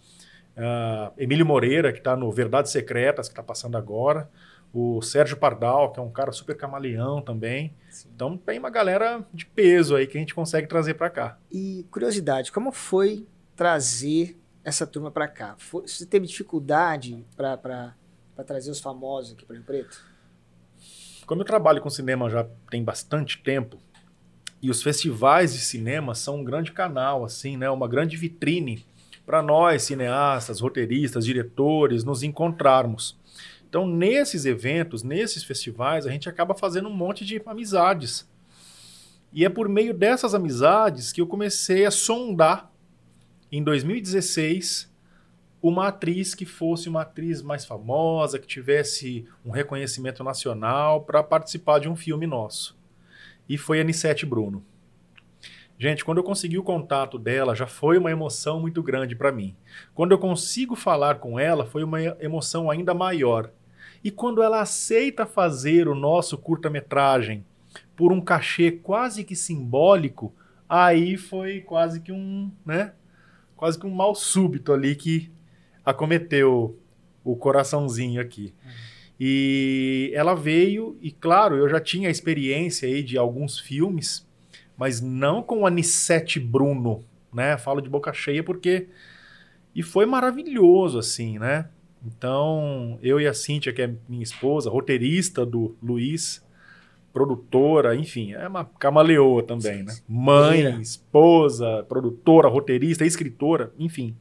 Uh, Emílio Moreira, que está no Verdades Secretas, que está passando agora. O Sérgio Pardal, que é um cara super camaleão também. Sim. Então tem uma galera de peso aí que a gente consegue trazer para cá. E curiosidade, como foi trazer essa turma para cá? Você teve dificuldade para trazer os famosos aqui para Rio Preto? Como eu trabalho com cinema já tem bastante tempo, E os festivais de cinema são um grande canal, assim, né? Uma grande vitrine para nós, cineastas, roteiristas, diretores, nos encontrarmos. Então, nesses eventos, nesses festivais, a gente acaba fazendo um monte de amizades. E é por meio dessas amizades que eu comecei a sondar, em 2016, uma atriz que fosse uma atriz mais famosa, que tivesse um reconhecimento nacional para participar de um filme nosso. E foi a Nissete Bruno. Gente, quando eu consegui o contato dela, já foi uma emoção muito grande para mim. Quando eu consigo falar com ela, foi uma emoção ainda maior. E quando ela aceita fazer o nosso curta-metragem por um cachê quase que simbólico, aí foi quase que um, né? Quase que um mal súbito ali que acometeu o coraçãozinho aqui. E ela veio, e claro, eu já tinha experiência aí de alguns filmes, mas não com Anissete Bruno, né? Falo de boca cheia porque. E foi maravilhoso, assim, né? Então, eu e a Cíntia, que é minha esposa, roteirista do Luiz, produtora, enfim, é uma camaleoa também, né? Mãe, esposa, produtora, roteirista, escritora, enfim.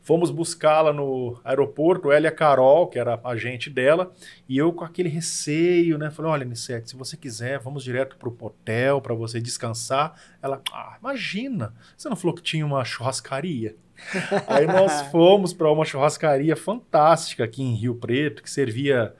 Fomos buscá-la no aeroporto, ela e a Carol, que era a agente dela, e eu com aquele receio, né? Falei: olha, Nissete, se você quiser, vamos direto para o hotel para você descansar. Ela, ah, imagina, você não falou que tinha uma churrascaria? Aí nós fomos para uma churrascaria fantástica aqui em Rio Preto, que servia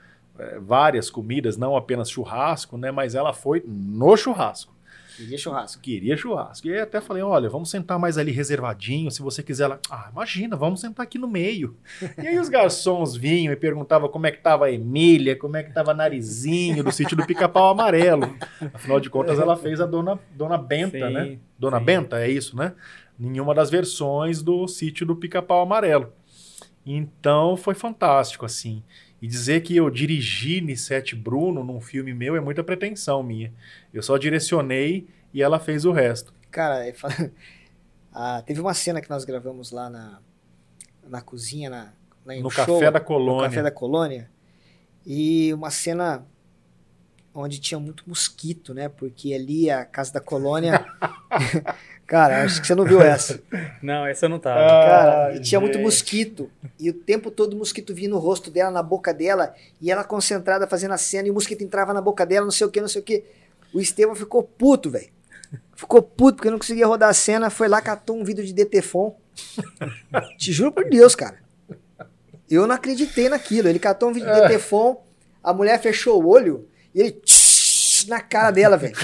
várias comidas, não apenas churrasco, né? Mas ela foi no churrasco. Queria churrasco. Queria churrasco. E aí até falei, olha, vamos sentar mais ali reservadinho, se você quiser. Ela, ah, imagina, vamos sentar aqui no meio. e aí os garçons vinham e perguntavam como é que tava a Emília, como é que tava Narizinho do sítio do Pica-Pau Amarelo. Afinal de contas, ela fez a Dona, Dona Benta, Sim, né? Dona sim. Benta, é isso, né? Em uma das versões do sítio do Pica-Pau Amarelo. Então foi fantástico, assim. E dizer que eu dirigi Nissete Bruno num filme meu é muita pretensão minha. Eu só direcionei e ela fez o resto. Cara, é ah, teve uma cena que nós gravamos lá na, na cozinha, na, na No show, Café da no Colônia. Café da Colônia. E uma cena onde tinha muito mosquito, né? Porque ali a casa da colônia. Cara, acho que você não viu essa. Não, essa não tava. Ah, Cara, e tinha muito mosquito. E o tempo todo o mosquito vinha no rosto dela, na boca dela, e ela concentrada fazendo a cena, e o mosquito entrava na boca dela, não sei o que, não sei o que. O Estevão ficou puto, velho. Ficou puto porque não conseguia rodar a cena, foi lá, catou um vidro de DTFON. Te juro por Deus, cara. Eu não acreditei naquilo. Ele catou um vídeo de DTFON, a mulher fechou o olho e ele na cara dela, velho.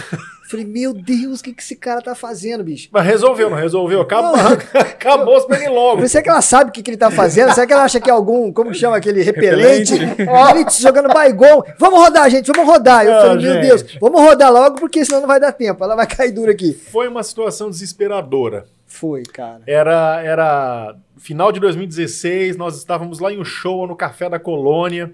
Falei, meu Deus, o que, que esse cara tá fazendo, bicho? Mas resolveu, não resolveu? Acabou, acabou os pernilongos. Será que ela sabe o que, que ele tá fazendo? Será que ela acha que é algum, como que chama aquele repelente? ele jogando baigon. Vamos rodar, gente, vamos rodar. Eu Ah, falei, meu gente. Deus, vamos rodar logo porque senão não vai dar tempo. Ela vai cair dura aqui. Foi uma situação desesperadora. Foi, cara. Era, era final de 2016, nós estávamos lá em um show no Café da Colônia,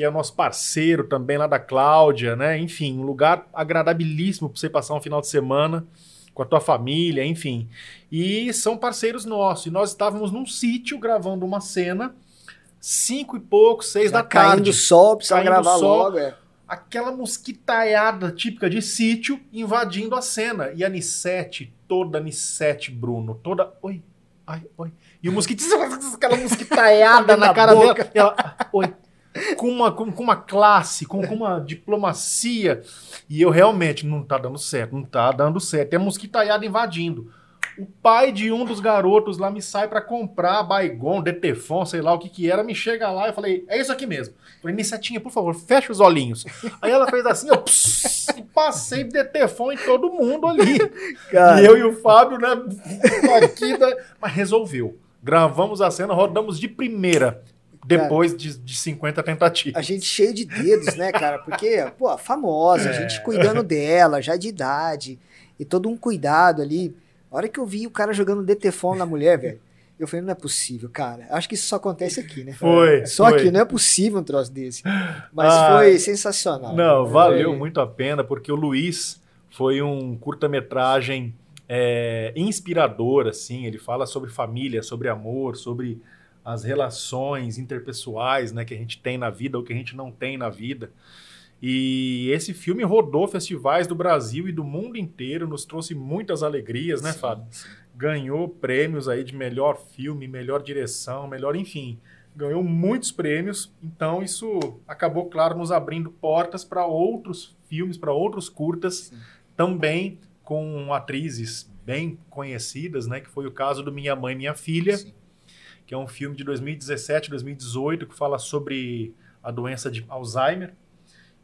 que é o nosso parceiro também lá da Cláudia, né? Enfim, um lugar agradabilíssimo para você passar um final de semana com a tua família, enfim. E são parceiros nossos. E nós estávamos num sítio gravando uma cena, cinco e pouco, seis Já da caindo tarde. sol, precisa gravar sol. logo. É. aquela mosquitaiada típica de sítio invadindo a cena. E a Nissete, toda Nissete, Bruno, toda. Oi, ai, oi. E o mosquito, aquela mosquitaiada na Na cara boca. dela. Ela, "Ah, oi. Com uma, com, com uma classe, com, com uma diplomacia. E eu realmente, não tá dando certo, não tá dando certo. É a mosquitaiada invadindo. O pai de um dos garotos lá me sai pra comprar Baigon, Detefon, sei lá o que que era, me chega lá e eu falei, é isso aqui mesmo. Falei, Nissetinha, por favor, fecha os olhinhos. Aí ela fez assim, eu pss, passei Detefon em todo mundo ali. Cara, E eu e o Fábio, né, aqui, né, mas resolveu. Gravamos a cena, rodamos de primeira, depois de, de 50 tentativas. a gente cheio de dedos, né, cara? Porque, pô, famosa, a É. gente cuidando dela, já de idade, e todo um cuidado ali. A hora que eu vi o cara jogando DTFON na mulher, velho, eu falei, não é possível, cara. Acho que isso só acontece aqui, né? Foi, Só foi. aqui, não é possível um troço desse. Mas Ah, foi sensacional. Não, Foi- valeu muito a pena, porque o Luiz foi um curta-metragem é, inspirador, assim. Ele fala sobre família, sobre amor, sobre as relações interpessoais né, que a gente tem na vida ou que a gente não tem na vida. E esse filme rodou festivais do Brasil e do mundo inteiro, nos trouxe muitas alegrias, né, Sim, Fábio? sim. Ganhou prêmios aí de melhor filme, melhor direção, melhor, enfim. Ganhou muitos prêmios, então isso acabou, claro, nos abrindo portas para outros filmes, para outros curtas, Sim. também com atrizes bem conhecidas, né? Que foi o caso do Minha Mãe, Minha Filha, Sim. Que é um filme de 2017, 2018, que fala sobre a doença de Alzheimer.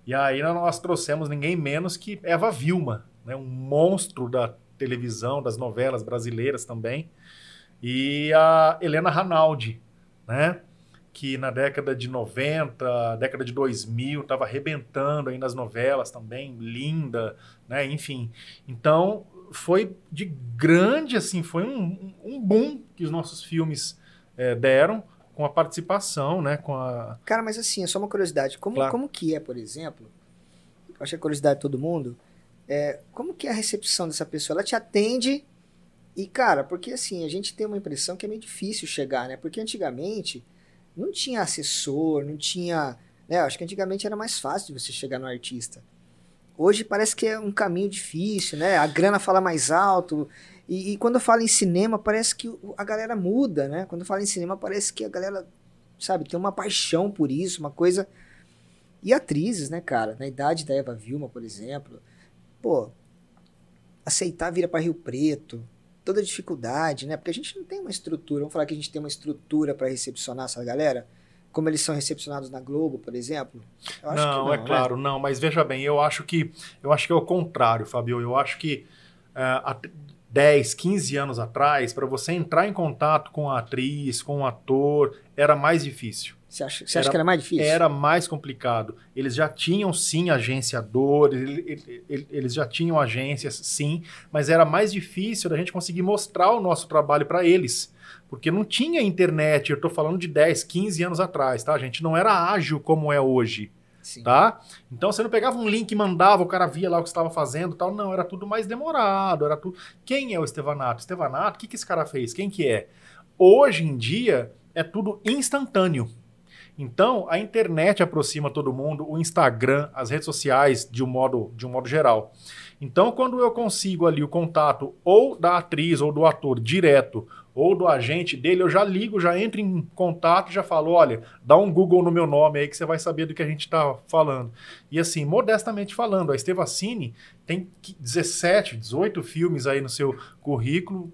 E aí nós trouxemos ninguém menos que Eva Vilma, né, um monstro da televisão, das novelas brasileiras também. E a Helena Ranaldi, né, que na década de 90, década de 2000, estava arrebentando aí nas novelas também, linda, né, enfim. Então foi de grande, assim, foi um, um boom que os nossos filmes eh, deram com a participação, né, com a... Cara, mas assim, é só uma curiosidade. Como, Claro. como que é, por exemplo, acho que é curiosidade de todo mundo, é, como que é a recepção dessa pessoa? Ela te atende e, cara, porque assim, a gente tem uma impressão que é meio difícil chegar, né? Porque antigamente não tinha assessor, não tinha... Né? Acho que antigamente era mais fácil de você chegar no artista. Hoje parece que é um caminho difícil, né? A grana fala mais alto. E, e quando eu falo em cinema, parece que a galera muda, né? Quando eu falo em cinema, parece que a galera, sabe, tem uma paixão por isso, uma coisa. E atrizes, né, cara? Na idade da Eva Vilma, por exemplo. Pô, aceitar vir para Rio Preto, toda a dificuldade, né? Porque a gente não tem uma estrutura. Vamos falar que a gente tem uma estrutura para recepcionar essa galera? Como eles são recepcionados na Globo, por exemplo? Eu acho não, que é né? claro, não, mas veja bem, eu acho que eu acho que é o contrário, Fabio. Eu acho que há 10, 15 anos atrás, para você entrar em contato com a atriz, com o ator, era mais difícil. Você acha, você acha Era- que era mais difícil? Era mais complicado. Eles já tinham, sim, agenciadores, ele- ele- ele- eles já tinham agências, sim, mas era mais difícil da gente conseguir mostrar o nosso trabalho para eles. Porque não tinha internet, eu estou falando de 10, 15 anos atrás, tá, gente? Não era ágil como é hoje Sim. tá? Então você não pegava um link e mandava, o cara via lá o que estava fazendo tal. Não, era tudo mais demorado, era tudo. Quem é o Estevanato? Estevanato, o que, que esse cara fez? Quem que é? Hoje em dia é tudo instantâneo. Então, a internet aproxima todo mundo, o Instagram, as redes sociais de um modo, de um modo geral. Então, quando eu consigo ali o contato ou da atriz ou do ator direto, ou do agente dele, eu já ligo, já entro em contato, já falo, olha, dá um Google no meu nome aí que você vai saber do que a gente está falando. E assim, modestamente falando, a Estevacine tem 17, 18 filmes aí no seu currículo,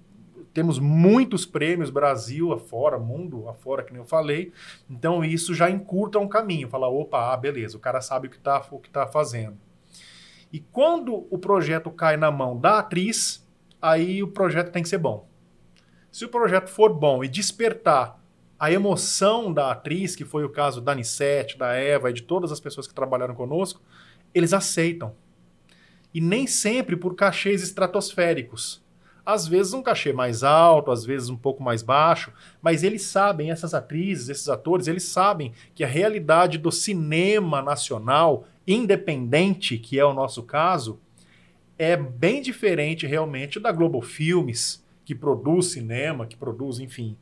temos muitos prêmios Brasil afora, mundo afora, que nem eu falei. Então isso já encurta um caminho. Fala, opa, ah, beleza, o cara sabe o que está o que tá fazendo. E quando o projeto cai na mão da atriz, aí o projeto tem que ser bom. Se o projeto for bom e despertar a emoção da atriz, que foi o caso da Anissete, da Eva e de todas as pessoas que trabalharam conosco, eles aceitam. E nem sempre por cachês estratosféricos. Às vezes um cachê mais alto, às vezes um pouco mais baixo, mas eles sabem, essas atrizes, esses atores, eles sabem que a realidade do cinema nacional, independente, que é o nosso caso, é bem diferente realmente da Globo Filmes, que produz cinema, que produz, enfim,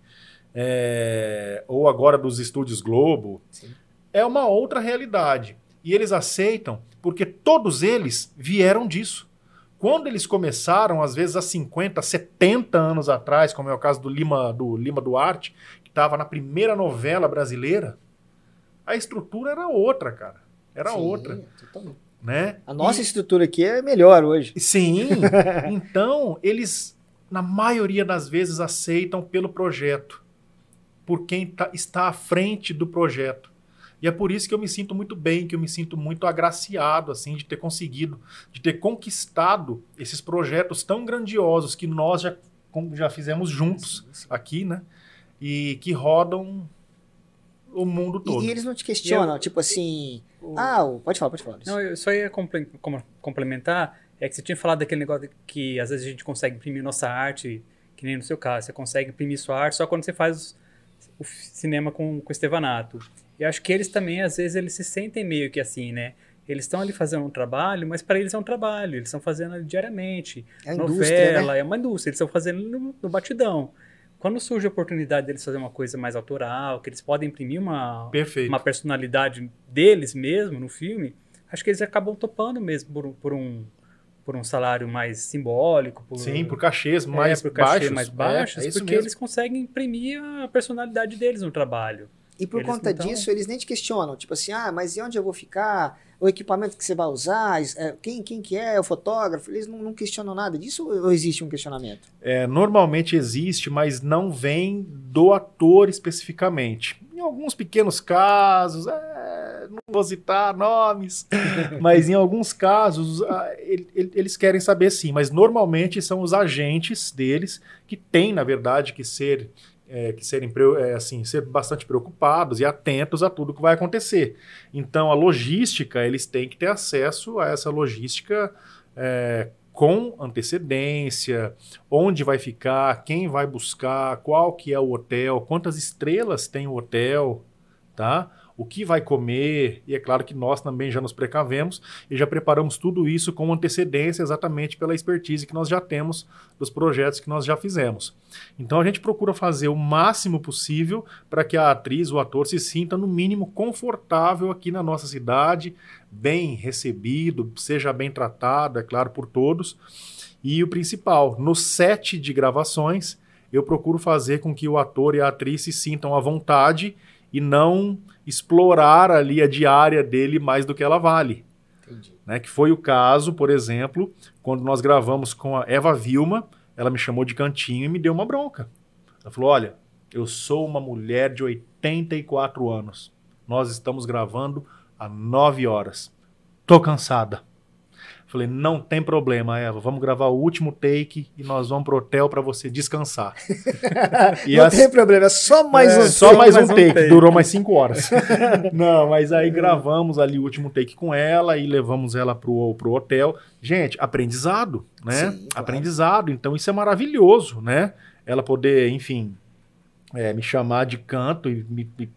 é, ou agora dos estúdios Globo. Sim. É uma outra realidade. E eles aceitam porque todos eles vieram disso. Quando eles começaram, às vezes há 50, 70 anos atrás, como é o caso do Lima, do Lima Duarte, que estava na primeira novela brasileira, a estrutura era outra, cara. Era Sim, outra, totalmente. né? A nossa E- estrutura aqui é melhor hoje. Sim. então, eles, na maioria das vezes, aceitam pelo projeto, por quem tá- está à frente do projeto. E é por isso que eu me sinto muito bem, que eu me sinto muito agraciado, assim, de ter conseguido, de ter conquistado esses projetos tão grandiosos que nós já, já fizemos juntos Sim, sim. aqui, né? E que rodam o mundo todo. E, e eles não te questionam, tipo assim. Ah, pode falar, pode falar. Não, eu só ia comple- com- complementar, é que você tinha falado daquele negócio que às vezes a gente consegue imprimir nossa arte, que nem no seu caso, você consegue imprimir sua arte só quando você faz o cinema com, com o Estevanato. E acho que eles também, às vezes, eles se sentem meio que assim, né? Eles estão ali fazendo um trabalho, mas para eles é um trabalho, eles estão fazendo ali diariamente. É Novela, né? é uma indústria, eles estão fazendo no, no batidão. Quando surge a oportunidade deles fazer uma coisa mais autoral, que eles podem imprimir uma, Perfeito. uma personalidade deles mesmo no filme, acho que eles acabam topando mesmo por, por um por um salário mais simbólico, por, Sim, por cachês é, mais por cachê baixos. mais É, baixos, é isso porque mesmo. eles conseguem imprimir a personalidade deles no trabalho. E por Eles conta não tão- disso, eles nem te questionam. Tipo assim, ah, mas e onde eu vou ficar? O equipamento que você vai usar? É, Quem, quem que é? O fotógrafo? Eles não, não questionam nada disso ou existe um questionamento? É, normalmente existe, mas não vem do ator especificamente. Em alguns pequenos casos, é, não vou citar nomes, mas em alguns casos ele- ele- eles querem saber sim, mas normalmente são os agentes deles que têm, na verdade, que ser é, que serem é, assim ser bastante preocupados e atentos a tudo que vai acontecer. Então a logística eles têm que ter acesso a essa logística é, com antecedência, onde vai ficar, quem vai buscar, qual que é o hotel, quantas estrelas tem o hotel, tá? O que vai comer, e é claro que nós também já nos precavemos e já preparamos tudo isso com antecedência, exatamente pela expertise que nós já temos dos projetos que nós já fizemos. Então a gente procura fazer o máximo possível para que a atriz, o ator se sinta no mínimo confortável aqui na nossa cidade, bem recebido, seja bem tratado, é claro, por todos. E o principal, no set de gravações, eu procuro fazer com que o ator e a atriz se sintam à vontade e não explorar ali a diária dele mais do que ela vale. Entendi. Né? Que foi o caso, por exemplo, quando nós gravamos com a Eva Vilma, ela me chamou de cantinho e me deu uma bronca. Ela falou: Olha, eu sou uma mulher de 84 anos. Nós estamos gravando há 9 horas. Tô cansada. Falei, não tem problema, Eva. Vamos gravar o último take e nós vamos pro hotel para você descansar. não as- tem problema, é só mais é, um só take. mais, mais um um take, take. durou mais cinco horas. Não, mas aí gravamos ali o último take com ela e levamos ela pro, pro hotel. Gente, aprendizado, né? Sim, claro. Aprendizado, então isso é maravilhoso, né? Ela poder, enfim, é, me chamar de canto e me, me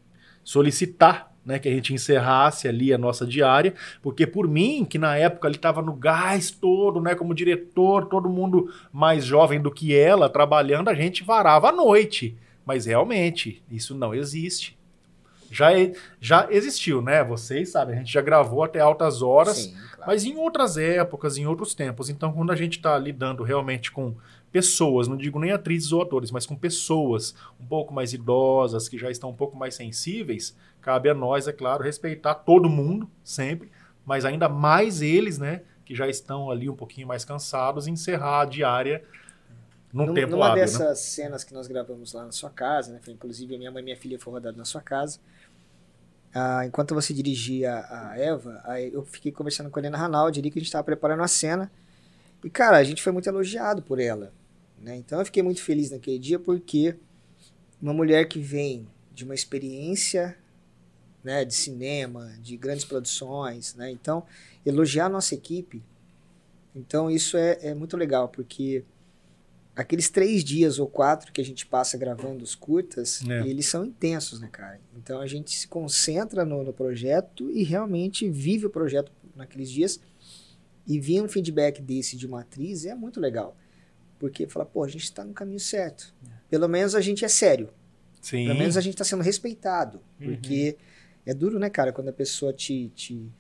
solicitar né, que a gente encerrasse ali a nossa diária, porque por mim, que na época ele estava no gás todo, né, como diretor, todo mundo mais jovem do que ela, trabalhando, a gente varava a noite. Mas realmente, isso não existe. Já, já existiu, né? Vocês sabem, a gente já gravou até altas horas, Sim, claro. mas em outras épocas, em outros tempos. Então, quando a gente está lidando realmente com pessoas, não digo nem atrizes ou atores, mas com pessoas um pouco mais idosas, que já estão um pouco mais sensíveis, cabe a nós, é claro, respeitar todo mundo, sempre, mas ainda mais eles, né, que já estão ali um pouquinho mais cansados, encerrar a diária num Num- tempo Numa hábil, né? dessas cenas que nós gravamos lá na sua casa, né? Inclusive a minha mãe e minha filha foram rodadas na sua casa. Ah, enquanto você dirigia a Eva, aí eu fiquei conversando com a Helena Ranaldi ali, que a gente estava preparando a cena. E, cara, a gente foi muito elogiado por ela. Né? Então eu fiquei muito feliz naquele dia porque uma mulher que vem de uma experiência né, de cinema, de grandes produções, né? Então, elogiar a nossa equipe, então isso é, é muito legal, porque aqueles três dias ou quatro que a gente passa gravando os curtas, É. eles são intensos, né, cara? Então a gente se concentra no, no projeto e realmente vive o projeto naqueles dias. E vir um feedback desse de uma atriz é muito legal. Porque fala, pô, a gente está no caminho certo. Pelo menos a gente é sério. Sim. Pelo menos a gente está sendo respeitado. Uhum. Porque é duro, né, cara, quando a pessoa te, te,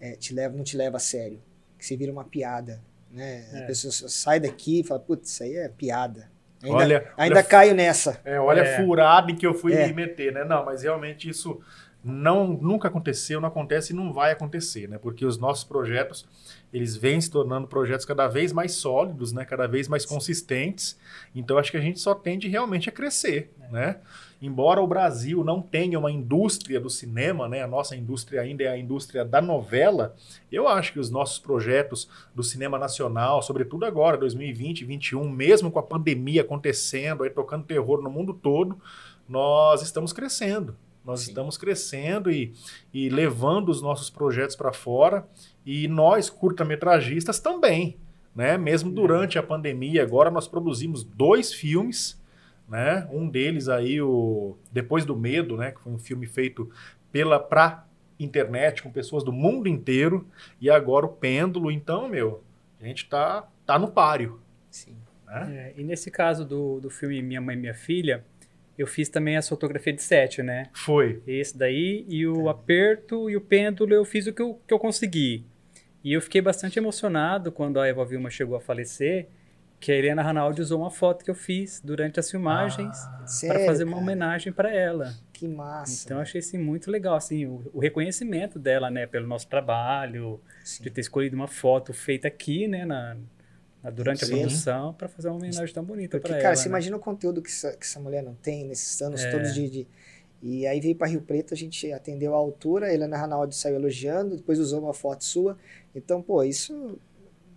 é, te leva, não te leva a sério. Que você vira uma piada. Né? A É. pessoa sai daqui e fala, putz, isso aí é piada. Ainda, Olha- ainda olha- caio nessa. É, olha É. a furada em que eu fui É. me meter, né? Não, mas realmente isso não nunca aconteceu, não acontece e não vai acontecer, né? Porque os nossos projetos, eles vêm se tornando projetos cada vez mais sólidos, né? Cada vez mais consistentes. Então acho que a gente só tende realmente a crescer, né? Embora o Brasil não tenha uma indústria do cinema, né? A nossa indústria ainda é a indústria da novela. Eu acho que os nossos projetos do cinema nacional, sobretudo agora, 2020, 2021, mesmo com a pandemia acontecendo, aí tocando terror no mundo todo, nós estamos crescendo. Nós Sim. estamos crescendo e, e levando os nossos projetos para fora. E nós, curta-metragistas, também. Né? Mesmo durante a pandemia, agora nós produzimos dois filmes. Né? Um deles aí, o Depois do Medo, né? que foi um filme feito pela pra internet com pessoas do mundo inteiro. E agora o Pêndulo. Então, meu, a gente tá, tá no páreo. Sim. Né? É, e nesse caso do, do filme Minha Mãe e Minha Filha, eu fiz também a fotografia de set, né? Foi. Esse daí, e o aperto e o pêndulo eu fiz o que eu, que eu consegui. E eu fiquei bastante emocionado quando a Eva Vilma chegou a falecer, que a Helena Ranaldi usou uma foto que eu fiz durante as filmagens Ah, para fazer uma cara? homenagem para ela. Que massa. Então eu achei assim muito legal assim o, o reconhecimento dela, né, pelo nosso trabalho, Sim. de ter escolhido uma foto feita aqui, né, na, durante a Sim. produção para fazer uma homenagem tão bonita para ela. cara, você né? imagina o conteúdo que essa, que essa mulher não tem nesses anos É. todos de, de- E aí veio para Rio Preto, a gente atendeu a altura, a Helena Ranaldi saiu elogiando, depois usou uma foto sua. Então, pô, isso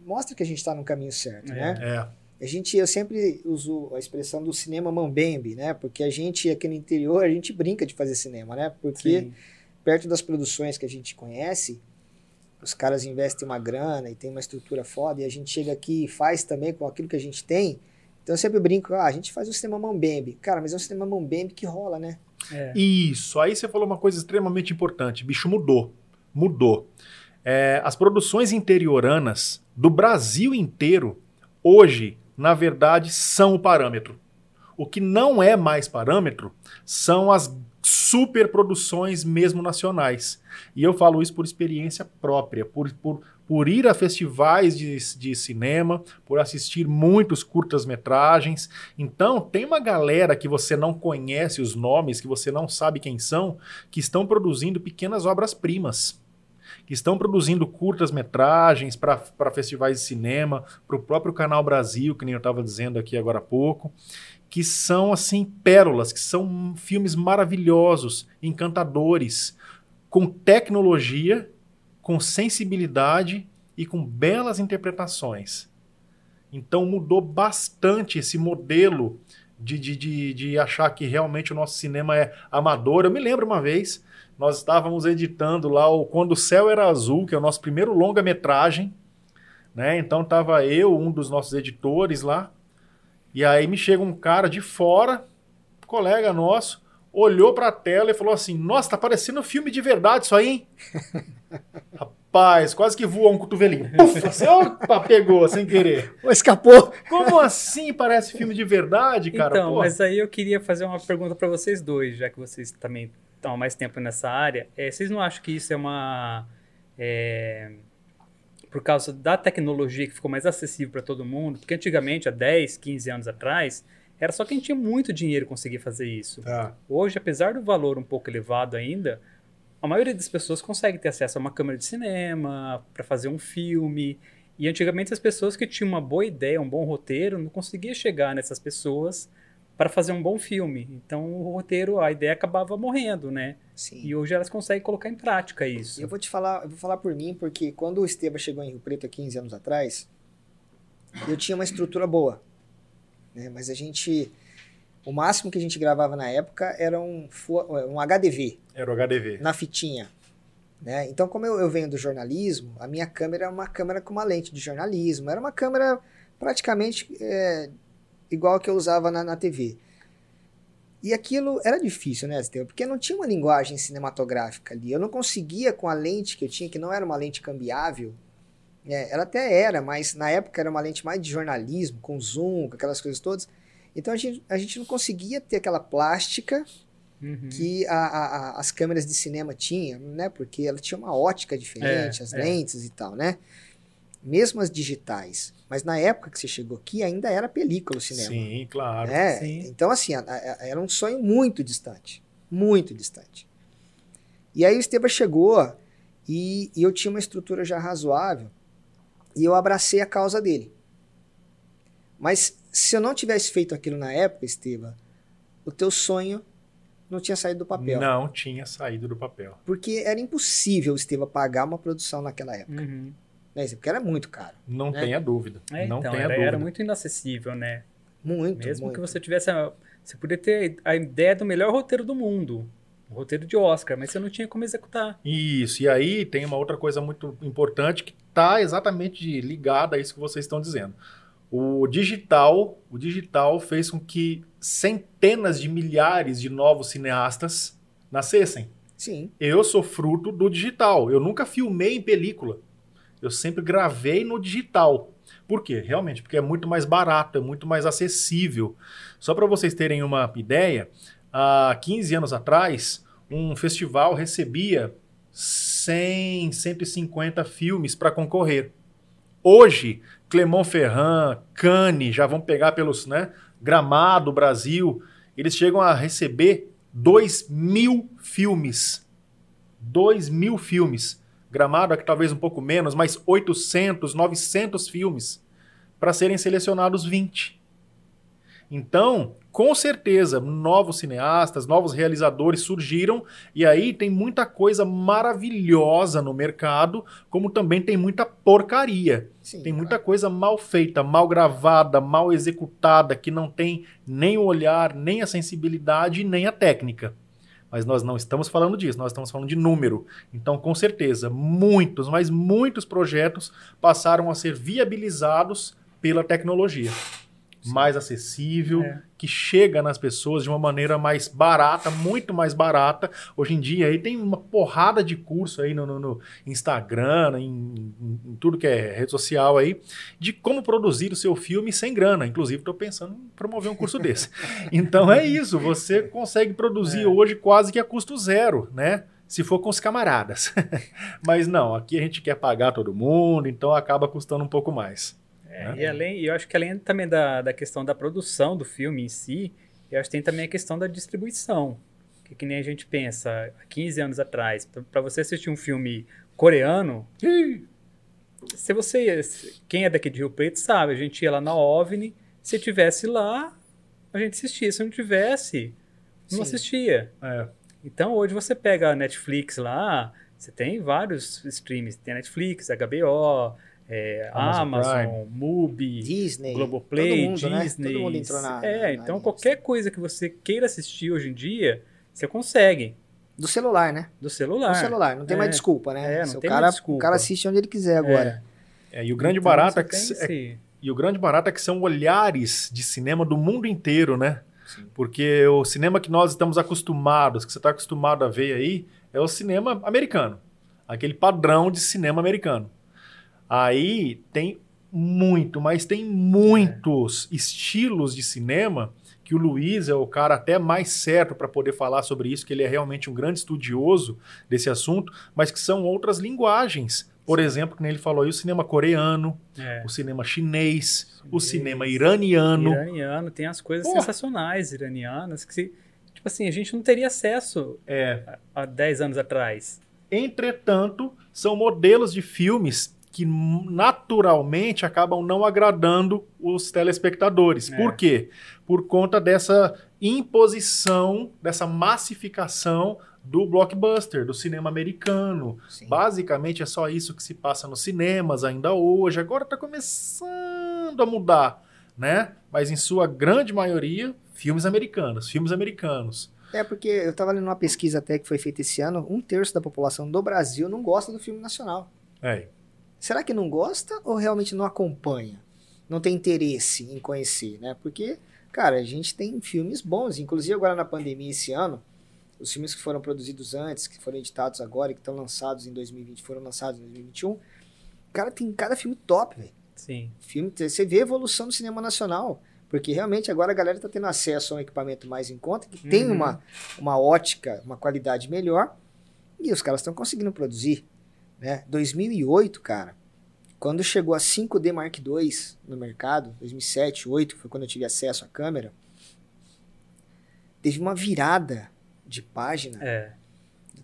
mostra que a gente está no caminho certo, É. né? É. A gente, eu sempre uso a expressão do cinema mambembe, né? Porque a gente aqui no interior, a gente brinca de fazer cinema, né? Porque Sim. perto das produções que a gente conhece, os caras investem uma grana e tem uma estrutura foda, e a gente chega aqui e faz também com aquilo que a gente tem. Então eu sempre brinco, ah, a gente faz um cinema mambembe. Cara, mas é um cinema mambembe que rola, né? É. Isso, aí você falou uma coisa extremamente importante. Bicho mudou. Mudou. É, as produções interioranas do Brasil inteiro, hoje, na verdade, são o parâmetro. O que não é mais parâmetro são as superproduções mesmo nacionais. E eu falo isso por experiência própria, por, por, por ir a festivais de, de cinema, por assistir muitos curtas-metragens. Então, tem uma galera que você não conhece os nomes, que você não sabe quem são, que estão produzindo pequenas obras-primas. Que estão produzindo curtas-metragens para festivais de cinema, para o próprio Canal Brasil, que nem eu estava dizendo aqui agora há pouco que são assim pérolas, que são filmes maravilhosos, encantadores, com tecnologia, com sensibilidade e com belas interpretações. Então mudou bastante esse modelo de, de, de, de achar que realmente o nosso cinema é amador. Eu me lembro uma vez, nós estávamos editando lá o Quando o Céu Era Azul, que é o nosso primeiro longa-metragem. Né? Então estava eu, um dos nossos editores lá, e aí me chega um cara de fora, colega nosso, olhou pra tela e falou assim: Nossa, tá parecendo um filme de verdade isso aí, hein? Rapaz, quase que voou um cotovelinho. Puf, assim, opa, pegou sem querer. Escapou! Como assim parece filme de verdade, cara? Então, Pô, mas aí eu queria fazer uma pergunta para vocês dois, já que vocês também estão há mais tempo nessa área. É, vocês não acham que isso é uma. é, por causa da tecnologia que ficou mais acessível para todo mundo? Porque antigamente, há 10, 15 anos atrás, era só quem tinha muito dinheiro conseguir fazer isso. Tá. Hoje, apesar do valor um pouco elevado ainda, a maioria das pessoas consegue ter acesso a uma câmera de cinema para fazer um filme. E antigamente as pessoas que tinham uma boa ideia, um bom roteiro, não conseguia chegar nessas pessoas para fazer um bom filme. Então o roteiro, a ideia acabava morrendo, né? Sim. E hoje elas conseguem colocar em prática isso. Eu vou te falar, eu vou falar por mim, porque quando o Esteban chegou em Rio Preto há 15 anos atrás, eu tinha uma estrutura boa. Né? Mas a gente. O máximo que a gente gravava na época era um, um HDV, Era o HDV. na fitinha. Né? Então, como eu, eu venho do jornalismo, a minha câmera é uma câmera com uma lente de jornalismo. Era uma câmera praticamente é, igual que eu usava na, na TV. E aquilo era difícil, né, Estevam? Porque não tinha uma linguagem cinematográfica ali. Eu não conseguia, com a lente que eu tinha, que não era uma lente cambiável, né, ela até era, mas na época era uma lente mais de jornalismo, com zoom, com aquelas coisas todas. Então a gente, a gente não conseguia ter aquela plástica Uhum. que a- a- a- as câmeras de cinema tinham, né? Porque ela tinha uma ótica diferente, É, as é. lentes e tal, né? Mesmo as digitais. Mas na época que você chegou aqui, ainda era película o cinema. Sim, claro. né? Sim. Então, assim, a- a- era um sonho muito distante. Muito distante. E aí o Esteban chegou e, e eu tinha uma estrutura já razoável e eu abracei a causa dele. Mas se eu não tivesse feito aquilo na época, Esteban, o teu sonho não tinha saído do papel. Não tinha saído do papel. Porque era impossível o Esteban pagar uma produção naquela época. Uhum. Né? Porque era muito caro. Não Né? tenha dúvida. É, não então, tenha era, dúvida. era muito inacessível, né? Muito, Mesmo muito. que você tivesse. A, você podia ter a ideia do melhor roteiro do mundo. O roteiro de Oscar, mas você não tinha como executar. Isso, e aí tem uma outra coisa muito importante que está exatamente ligada a isso que vocês estão dizendo. O digital, o digital fez com que centenas de milhares de novos cineastas nascessem. Sim. Eu sou fruto do digital. Eu nunca filmei em película. Eu sempre gravei no digital. Por quê? Realmente, porque é muito mais barato, é muito mais acessível. Só para vocês terem uma ideia, há 15 anos atrás, um festival recebia 100, 150 filmes para concorrer. Hoje, Clermont-Ferrand, Cannes, já vão pegar pelos, né, Gramado, Brasil, eles chegam a receber 2 mil filmes. 2 mil filmes. Gramado aqui talvez um pouco menos, mas 800, 900 filmes para serem selecionados 20. Então, com certeza, novos cineastas, novos realizadores surgiram e aí tem muita coisa maravilhosa no mercado, como também tem muita porcaria. Sim, tem muita coisa mal feita, mal gravada, mal executada, que não tem nem o olhar, nem a sensibilidade, nem a técnica. Mas nós não estamos falando disso, nós estamos falando de número. Então, com certeza, muitos, mas muitos projetos passaram a ser viabilizados pela tecnologia. Sim. mais acessível, é. que chega nas pessoas de uma maneira mais barata, muito mais barata. Hoje em dia aí tem uma porrada de curso aí no, no, no Instagram, em, em, tudo que é rede social aí, de como produzir o seu filme sem grana. Inclusive, estou pensando em promover um curso desse. Então é isso, você consegue produzir é. hoje quase que a custo zero, né? se for com os camaradas. Mas não, aqui a gente quer pagar todo mundo, então acaba custando um pouco mais. É, né? E além, eu acho que além também da, da questão da produção do filme em si, eu acho que tem também a questão da distribuição. Que, que nem a gente pensa, há 15 anos atrás, para você assistir um filme coreano, se você, quem é daqui de Rio Preto sabe, a gente ia lá na OVNI, se tivesse lá, a gente assistia, se não tivesse, não Sim. assistia. É. Então hoje você pega a Netflix lá, você tem vários streams, tem a Netflix, HBO, é, Amazon, Amazon Mubi, Disney, Globoplay, mundo, né? Disney. Né? Todo mundo entrou na, é, na, então qualquer coisa que você queira assistir hoje em dia, você consegue. Do celular, né? Do celular. Do celular, não tem é. mais desculpa, né? É, não tem cara, mais desculpa. O cara assiste onde ele quiser agora. É, e o grande então, barato é que é, e o grande barato é que são olhares de cinema do mundo inteiro, né? Sim. Porque o cinema que nós estamos acostumados, que você está acostumado a ver aí, é o cinema americano. Aquele padrão de cinema americano. Aí tem muito, mas tem muitos é. estilos de cinema que o Luiz é o cara até mais certo para poder falar sobre isso, que ele é realmente um grande estudioso desse assunto, mas que são outras linguagens. Por Sim. exemplo, como ele falou aí, o cinema coreano, é. o cinema chinês, chinês, o cinema iraniano. Iraniano, tem as coisas Porra. sensacionais iranianas que, se, tipo assim, a gente não teria acesso é. há 10 anos atrás. Entretanto, são modelos de filmes que naturalmente acabam não agradando os telespectadores. É. Por quê? Por conta dessa imposição, dessa massificação do blockbuster, do cinema americano. Sim. Basicamente é só isso que se passa nos cinemas ainda hoje. Agora está começando a mudar, né? Mas em sua grande maioria, filmes americanos, filmes americanos. É, porque eu estava lendo uma pesquisa até que foi feita esse ano, um terço da população do Brasil não gosta do filme nacional. É. Será que não gosta ou realmente não acompanha? Não tem interesse em conhecer, né? Porque, cara, a gente tem filmes bons. Inclusive agora na pandemia esse ano, os filmes que foram produzidos antes, que foram editados agora e que estão lançados em 2020, foram lançados em 2021. Cara, tem cada filme top, velho. Sim. Filme, você vê a evolução do cinema nacional. Porque realmente agora a galera está tendo acesso a um equipamento mais em conta, que uhum. tem uma, uma ótica, uma qualidade melhor, e os caras estão conseguindo produzir. Né? 2008, cara, quando chegou a 5D Mark II no mercado, 2007, 2008, foi quando eu tive acesso à câmera, teve uma virada de página, é.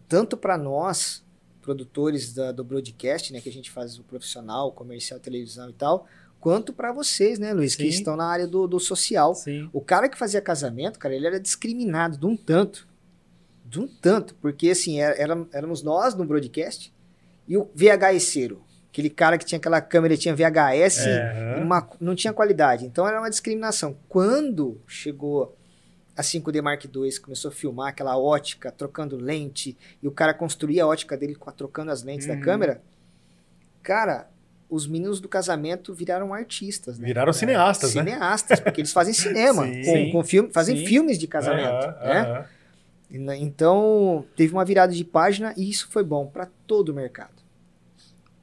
tanto para nós, produtores da, do broadcast, né, que a gente faz o profissional, comercial, televisão e tal, quanto para vocês, né, Luiz, Sim. que estão na área do, do social. Sim. O cara que fazia casamento, cara, ele era discriminado de um tanto, de um tanto, porque assim, era, éramos nós no broadcast, e o VHSero, aquele cara que tinha aquela câmera, tinha VHS, é. uma, não tinha qualidade. Então era uma discriminação. Quando chegou a 5D Mark II, começou a filmar aquela ótica, trocando lente, e o cara construía a ótica dele trocando as lentes uhum. da câmera, cara, os meninos do casamento viraram artistas. Né? Viraram cineastas, é, né? Cineastas, porque eles fazem cinema, com, com filme, fazem Sim. filmes de casamento, uhum, né? Uhum. Então, teve uma virada de página e isso foi bom para todo o mercado.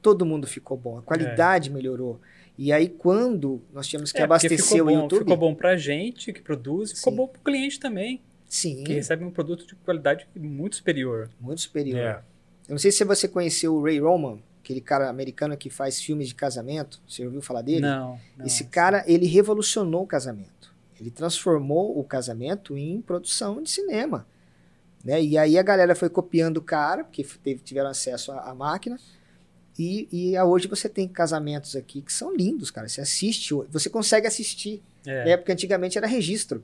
Todo mundo ficou bom, a qualidade é. melhorou. E aí, quando nós tínhamos que É, abastecer ficou o bom, YouTube. Ficou bom pra gente que produz, ficou Sim. bom pro cliente também, Sim, que recebe um produto de qualidade muito superior. muito superior. É. Eu não sei se você conheceu o Ray Roman, aquele cara americano que faz filmes de casamento. Você ouviu falar dele? Não, não. Esse cara, ele revolucionou o casamento. Ele transformou o casamento em produção de cinema. Né? E aí a galera foi copiando o cara, porque teve, tiveram acesso à, à máquina. E, e hoje você tem casamentos aqui que são lindos, cara. Você assiste, você consegue assistir. É. Né? Porque antigamente era registro.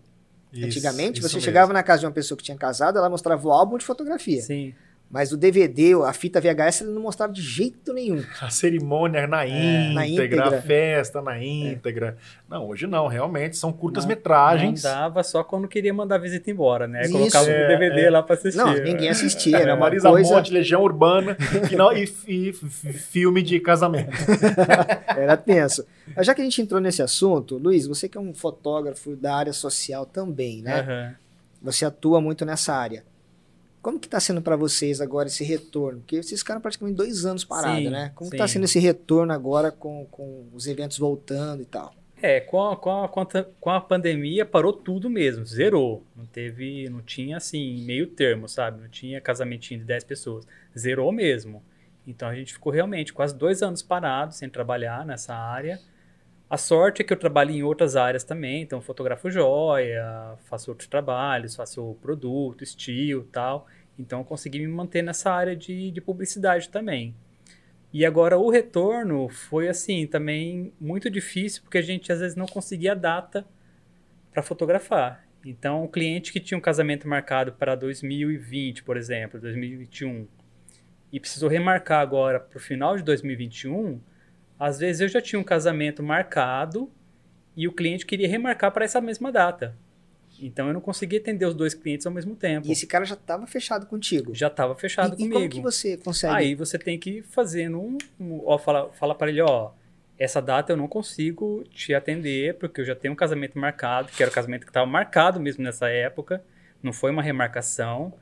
Isso, antigamente isso você mesmo. chegava na casa de uma pessoa que tinha casado, ela mostrava o álbum de fotografia. Sim. Mas o DVD, a fita VHS, ele não mostrava de jeito nenhum. A cerimônia na É, na íntegra, íntegra. a festa na íntegra. Não, hoje não, realmente são Não curtas-metragens. dava só quando queria mandar a visita embora, né? Isso. Colocava o É, DVD é. lá pra assistir. Não, ninguém assistia. É, Era uma Marisa coisa. Monte, Legião Urbana e, não- e- e filme de casamento. Era tenso. Mas já que a gente entrou nesse assunto, Luiz, você que é um fotógrafo da área social também, né? Aham. Você atua muito nessa área. Como que tá sendo para vocês agora esse retorno? Porque vocês ficaram praticamente dois anos parados, Sim, né? Como que sim. tá sendo esse retorno agora com, com os eventos voltando e tal? É, com a, com, a, com, a, com a pandemia parou tudo mesmo, zerou. Não teve, não tinha assim, meio termo, sabe? Não tinha casamentinho de 10 pessoas. Zerou mesmo. Então a gente ficou realmente quase dois anos parado, sem trabalhar nessa área. A sorte é que eu trabalho em outras áreas também, então fotografo joia, faço outros trabalhos, faço produto, estilo tal. Então eu consegui me manter nessa área de, de publicidade também. E agora o retorno foi assim, também muito difícil, porque a gente às vezes não conseguia data para fotografar. Então, o cliente que tinha um casamento marcado para 2020, por exemplo, 2021, e precisou remarcar agora para o final de 2021, às vezes eu já tinha um casamento marcado e o cliente queria remarcar para essa mesma data. Então, eu não conseguia atender os dois clientes ao mesmo tempo. E esse cara já estava fechado contigo. Já estava fechado e, e comigo. como que você consegue? Aí você tem que fazer num, um- ó, fala, fala para ele, ó, essa data eu não consigo te atender porque eu já tenho um casamento marcado, que era o casamento que estava marcado mesmo nessa época, não foi uma remarcação.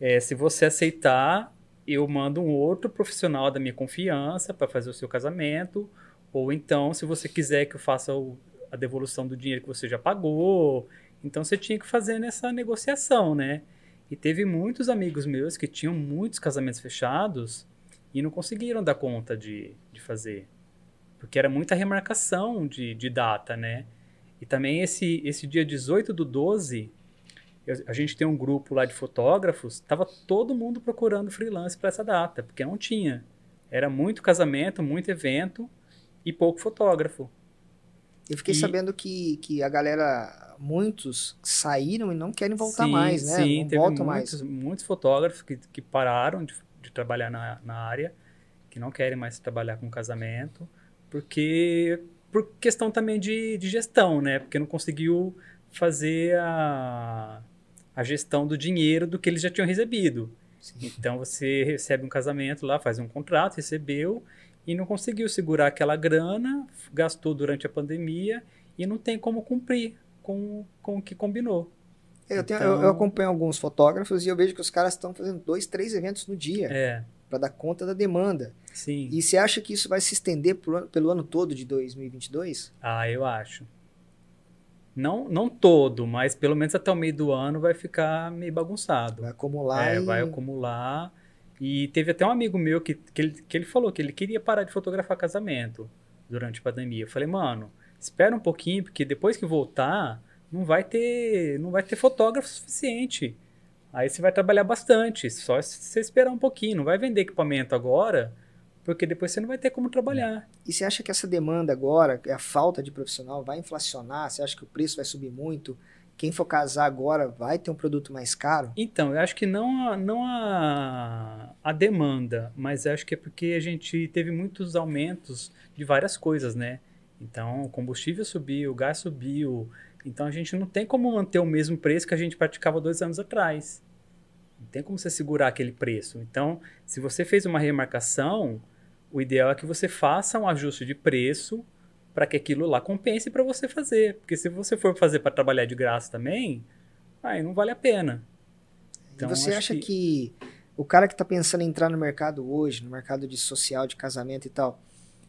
É, se você aceitar, eu mando um outro profissional da minha confiança para fazer o seu casamento, ou então, se você quiser que eu faça o- a devolução do dinheiro que você já pagou, então você tinha que fazer nessa negociação, né? E teve muitos amigos meus que tinham muitos casamentos fechados e não conseguiram dar conta de, de fazer. Porque era muita remarcação de, de data, né? E também esse, esse dia 18 do 12, eu- a gente tem um grupo lá de fotógrafos, tava todo mundo procurando freelance para essa data, porque não tinha. Era muito casamento, muito evento e pouco fotógrafo. Eu fiquei E- sabendo que, que a galera, muitos saíram e não querem voltar Sim, mais, né? Sim, não teve voltam muitos, mais. muitos fotógrafos que, que pararam de, de trabalhar na, na área, que não querem mais trabalhar com casamento, porque por questão também de, de gestão, né? Porque não conseguiu fazer a, a gestão do dinheiro do que eles já tinham recebido. Então você recebe um casamento lá, faz um contrato, recebeu e não conseguiu segurar aquela grana, gastou durante a pandemia e não tem como cumprir com, com o que combinou. Eu, tenho- Então- eu- eu acompanho alguns fotógrafos e eu vejo que os caras estão fazendo dois, três eventos no dia É, para dar conta da demanda. sim. E você acha que isso vai se estender pro pelo ano todo de 2022? Ah, eu acho. Não, não todo, mas pelo menos até o meio do ano vai ficar meio bagunçado. Vai acumular É, e... vai acumular. E teve até um amigo meu que, que, ele, que ele falou que ele queria parar de fotografar casamento durante a pandemia. Eu falei, mano, espera um pouquinho, porque depois que voltar, não vai ter, não vai ter fotógrafo suficiente. Aí você vai trabalhar bastante, só se você esperar um pouquinho. Não vai vender equipamento agora, porque depois você não vai ter como trabalhar. E você acha que essa demanda agora, a falta de profissional, vai inflacionar? Você acha que o preço vai subir muito? Quem for casar agora vai ter um produto mais caro? Então, eu acho que não a, não a, a demanda, mas acho que é porque a gente teve muitos aumentos de várias coisas, né? Então, o combustível subiu, o gás subiu. Então, a gente não tem como manter o mesmo preço que a gente praticava dois anos atrás. Não tem como você segurar aquele preço. Então, se você fez uma remarcação, o ideal é que você faça um ajuste de preço para que aquilo lá compense para você fazer. Porque se você for fazer para trabalhar de graça também, aí não vale a pena. Então, e você acha que... o cara que está pensando em entrar no mercado hoje, no mercado de social, de casamento e tal,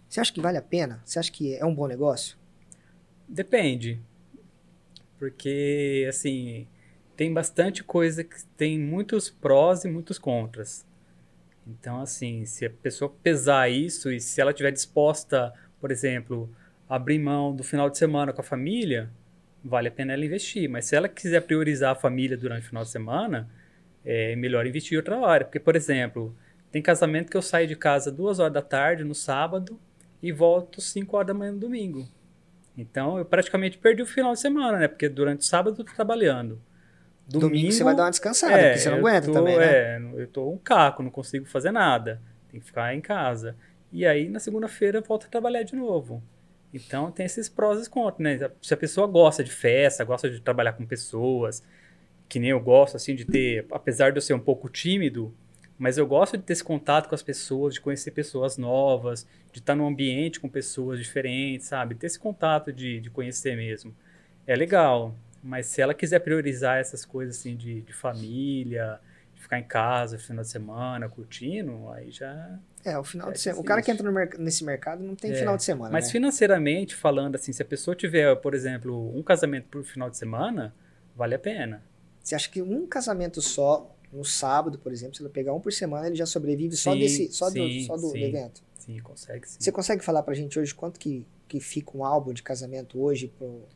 Você acha que vale a pena? Você acha que é um bom negócio? Depende. Porque, assim, tem bastante coisa que tem muitos prós e muitos contras. Então, assim, se a pessoa pesar isso e se ela estiver disposta, por exemplo, a abrir mão do final de semana com a família, vale a pena ela investir. Mas se ela quiser priorizar a família durante o final de semana, é melhor investir em outra hora. Porque, por exemplo, tem casamento que eu saio de casa duas horas da tarde no sábado e volto 5 horas da manhã no domingo. Então eu praticamente perdi o final de semana, né? Porque durante o sábado eu tô trabalhando. Domingo, Domingo você vai dar uma descansada, é, porque você não eu aguenta tô- também, né? É, eu tô um caco, não consigo fazer nada. Tem que ficar em casa. E aí na segunda-feira eu volto a trabalhar de novo. Então tem esses prós e contras, né? Se a pessoa gosta de festa, gosta de trabalhar com pessoas, que nem eu gosto, assim, de ter, apesar de eu ser um pouco tímido, mas eu gosto de ter esse contato com as pessoas, de conhecer pessoas novas, de estar num ambiente com pessoas diferentes, sabe? Ter esse contato de, de conhecer mesmo. É legal, mas se ela quiser priorizar essas coisas, assim, de, de família, de ficar em casa no final de semana, curtindo, aí já É, o final É de semana. O cara que entra merc- nesse mercado não tem É, final de semana. Mas né? financeiramente falando, assim, se a pessoa tiver, por exemplo, um casamento por final de semana, vale a pena. Você acha que um casamento só, no sábado, por exemplo, se ela pegar um por semana, ele já sobrevive só Sim, desse, só do, sim, só do sim. evento? Sim, consegue sim. Você consegue falar pra gente hoje quanto que, que fica um álbum de casamento hoje? Pro...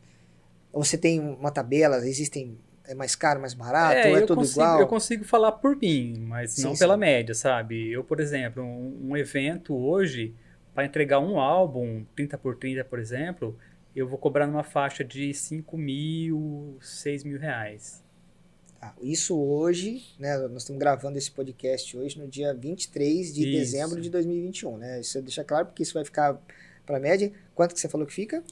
Você tem uma tabela, existem, é mais caro, mais barato, é eu tudo consigo, igual? Eu consigo falar por mim, mas Sim, não sim. pela média, sabe? Eu, por exemplo, um, um evento hoje, para entregar um álbum, 30 por 30, por exemplo, eu vou cobrar numa faixa de 5 mil, 6 mil reais. Tá, Isso hoje, né? Nós estamos gravando esse podcast hoje no dia 23 de Isso. dezembro de 2021, né? Isso deixa claro porque isso vai ficar para média. Quanto que você falou que fica?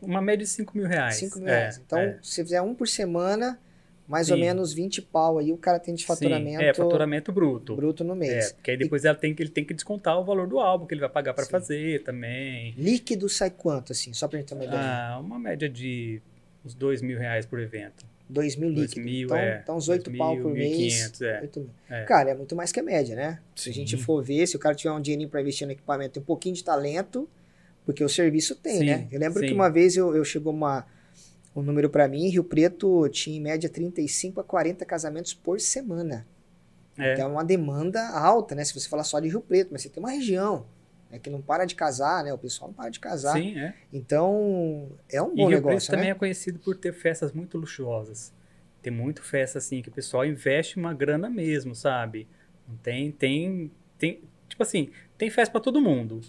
Uma média de 5 mil reais. 5 mil É, reais. Então, é. se você fizer um por semana, mais ou Sim. menos 20 pau aí, o cara tem de faturamento, Sim, é, faturamento bruto. bruto no mês. É, porque aí depois ela tem, que- ele tem que descontar o valor do álbum que ele vai pagar para Sim. fazer também. Líquido sai quanto, assim? Só pra gente ter uma ideia. Ah, uma média de uns 2 mil reais por evento. 2 mil 2 líquido. mil, então, é. então uns 8 2 pau por mês. 1.500, é. 8 mil. É. Cara, é muito mais que a média, né? Se a gente Sim. for ver, se o cara tiver um dinheirinho pra investir no equipamento, tem um pouquinho de talento, porque o serviço tem, Sim, né? Eu lembro sim. que uma vez eu, eu chegou uma, um número pra mim, Rio Preto tinha em média 35 a 40 casamentos por semana. É. Então é uma demanda alta, né? Se você falar só de Rio Preto, mas você tem uma região né, que não para de casar, né? O pessoal não para de casar. Sim, é. Então é um E bom Rio Preto negócio, também né? é conhecido por ter festas muito luxuosas. Tem muito festa assim que o pessoal investe uma grana mesmo, sabe? Não tem, tem, tem, tipo assim, tem festa para todo mundo.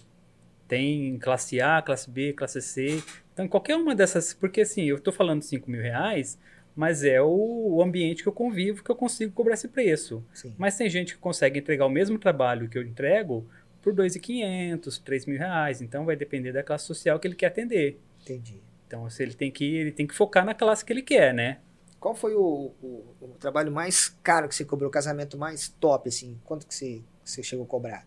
Tem classe A, classe B, classe C. Então qualquer uma dessas, porque assim, eu tô falando 5 mil reais, mas é o, ambiente que eu convivo que eu consigo cobrar esse preço. Sim. Mas tem gente que consegue entregar o mesmo trabalho que eu entrego por 2.500, 3 mil reais. Então vai depender da classe social que ele quer atender. Entendi. Então, se ele tem que ele tem que focar na classe que ele quer, né? Qual foi o, o- o trabalho mais caro que você cobrou, o casamento mais top, assim? Quanto que você, você chegou a cobrar?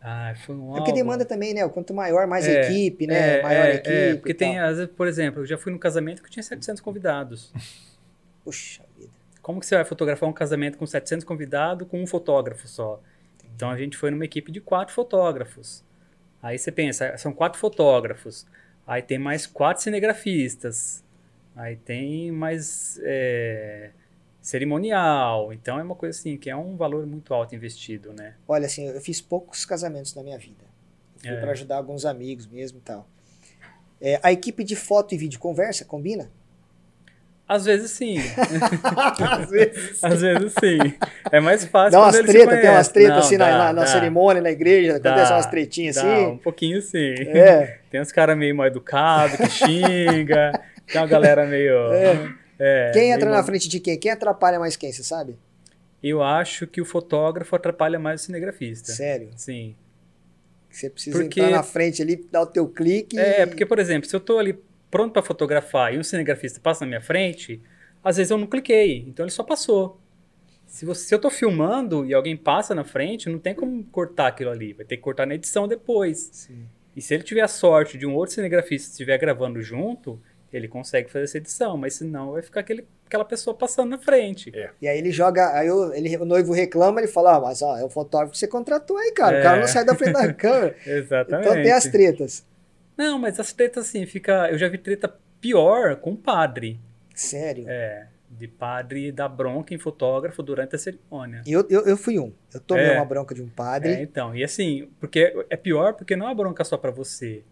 Ah, foi um É porque demanda também, né? Quanto maior, mais É, equipe, né? É, maior é, equipe. é, porque tem, tal. às vezes, por exemplo, eu já fui num casamento que tinha 700 convidados. Puxa vida. Como que você vai fotografar um casamento com 700 convidados com um fotógrafo só? Então a gente foi numa equipe de quatro fotógrafos. Aí você pensa, são quatro fotógrafos. Aí tem mais quatro cinegrafistas. Aí tem mais é, cerimonial. Então é uma coisa assim que é um valor muito alto investido, né? Olha, assim, eu fiz poucos casamentos na minha vida. Eu fui É. para ajudar alguns amigos mesmo e tal. É, a equipe de foto e vídeo conversa? Combina? Às vezes sim. Às vezes. Às vezes sim. É mais fácil Dá umas tretas, tem umas tretas assim na, dá, na- na cerimônia, na igreja, dá, acontece umas tretinhas dá, assim. um pouquinho sim. É. Tem uns caras meio mal educados que xinga. tem uma galera meio. é, Quem entra na frente de quem? Quem atrapalha mais quem, você sabe? Eu acho que o fotógrafo atrapalha mais o cinegrafista. Sério. Sim. Você precisa Porque- entrar na frente ali, dar o teu clique. É, e- porque, por exemplo, se eu tô ali pronto para fotografar e um cinegrafista passa na minha frente, às vezes eu não cliquei, então ele só passou. Se, você, se eu tô filmando e alguém passa na frente, não tem como cortar aquilo ali, vai ter que cortar na edição depois. Sim. E se ele tiver a sorte de um outro cinegrafista estiver gravando junto, ele consegue fazer essa edição, mas senão vai ficar aquele, aquela pessoa passando na frente. É. E aí ele joga, aí o, ele, o noivo reclama, ele fala, ah, mas ó, é o fotógrafo que você contratou aí, cara. O É. cara não sai da frente da câmera. Exatamente. Então tem as tretas. Não, mas as tretas assim, fica. Eu já vi treta pior com padre. Sério. É. De padre dar bronca em fotógrafo durante a cerimônia. E Eu, eu, eu fui um. Eu tomei É. uma bronca de um padre. É, então, e assim, porque é pior porque não é bronca só pra você.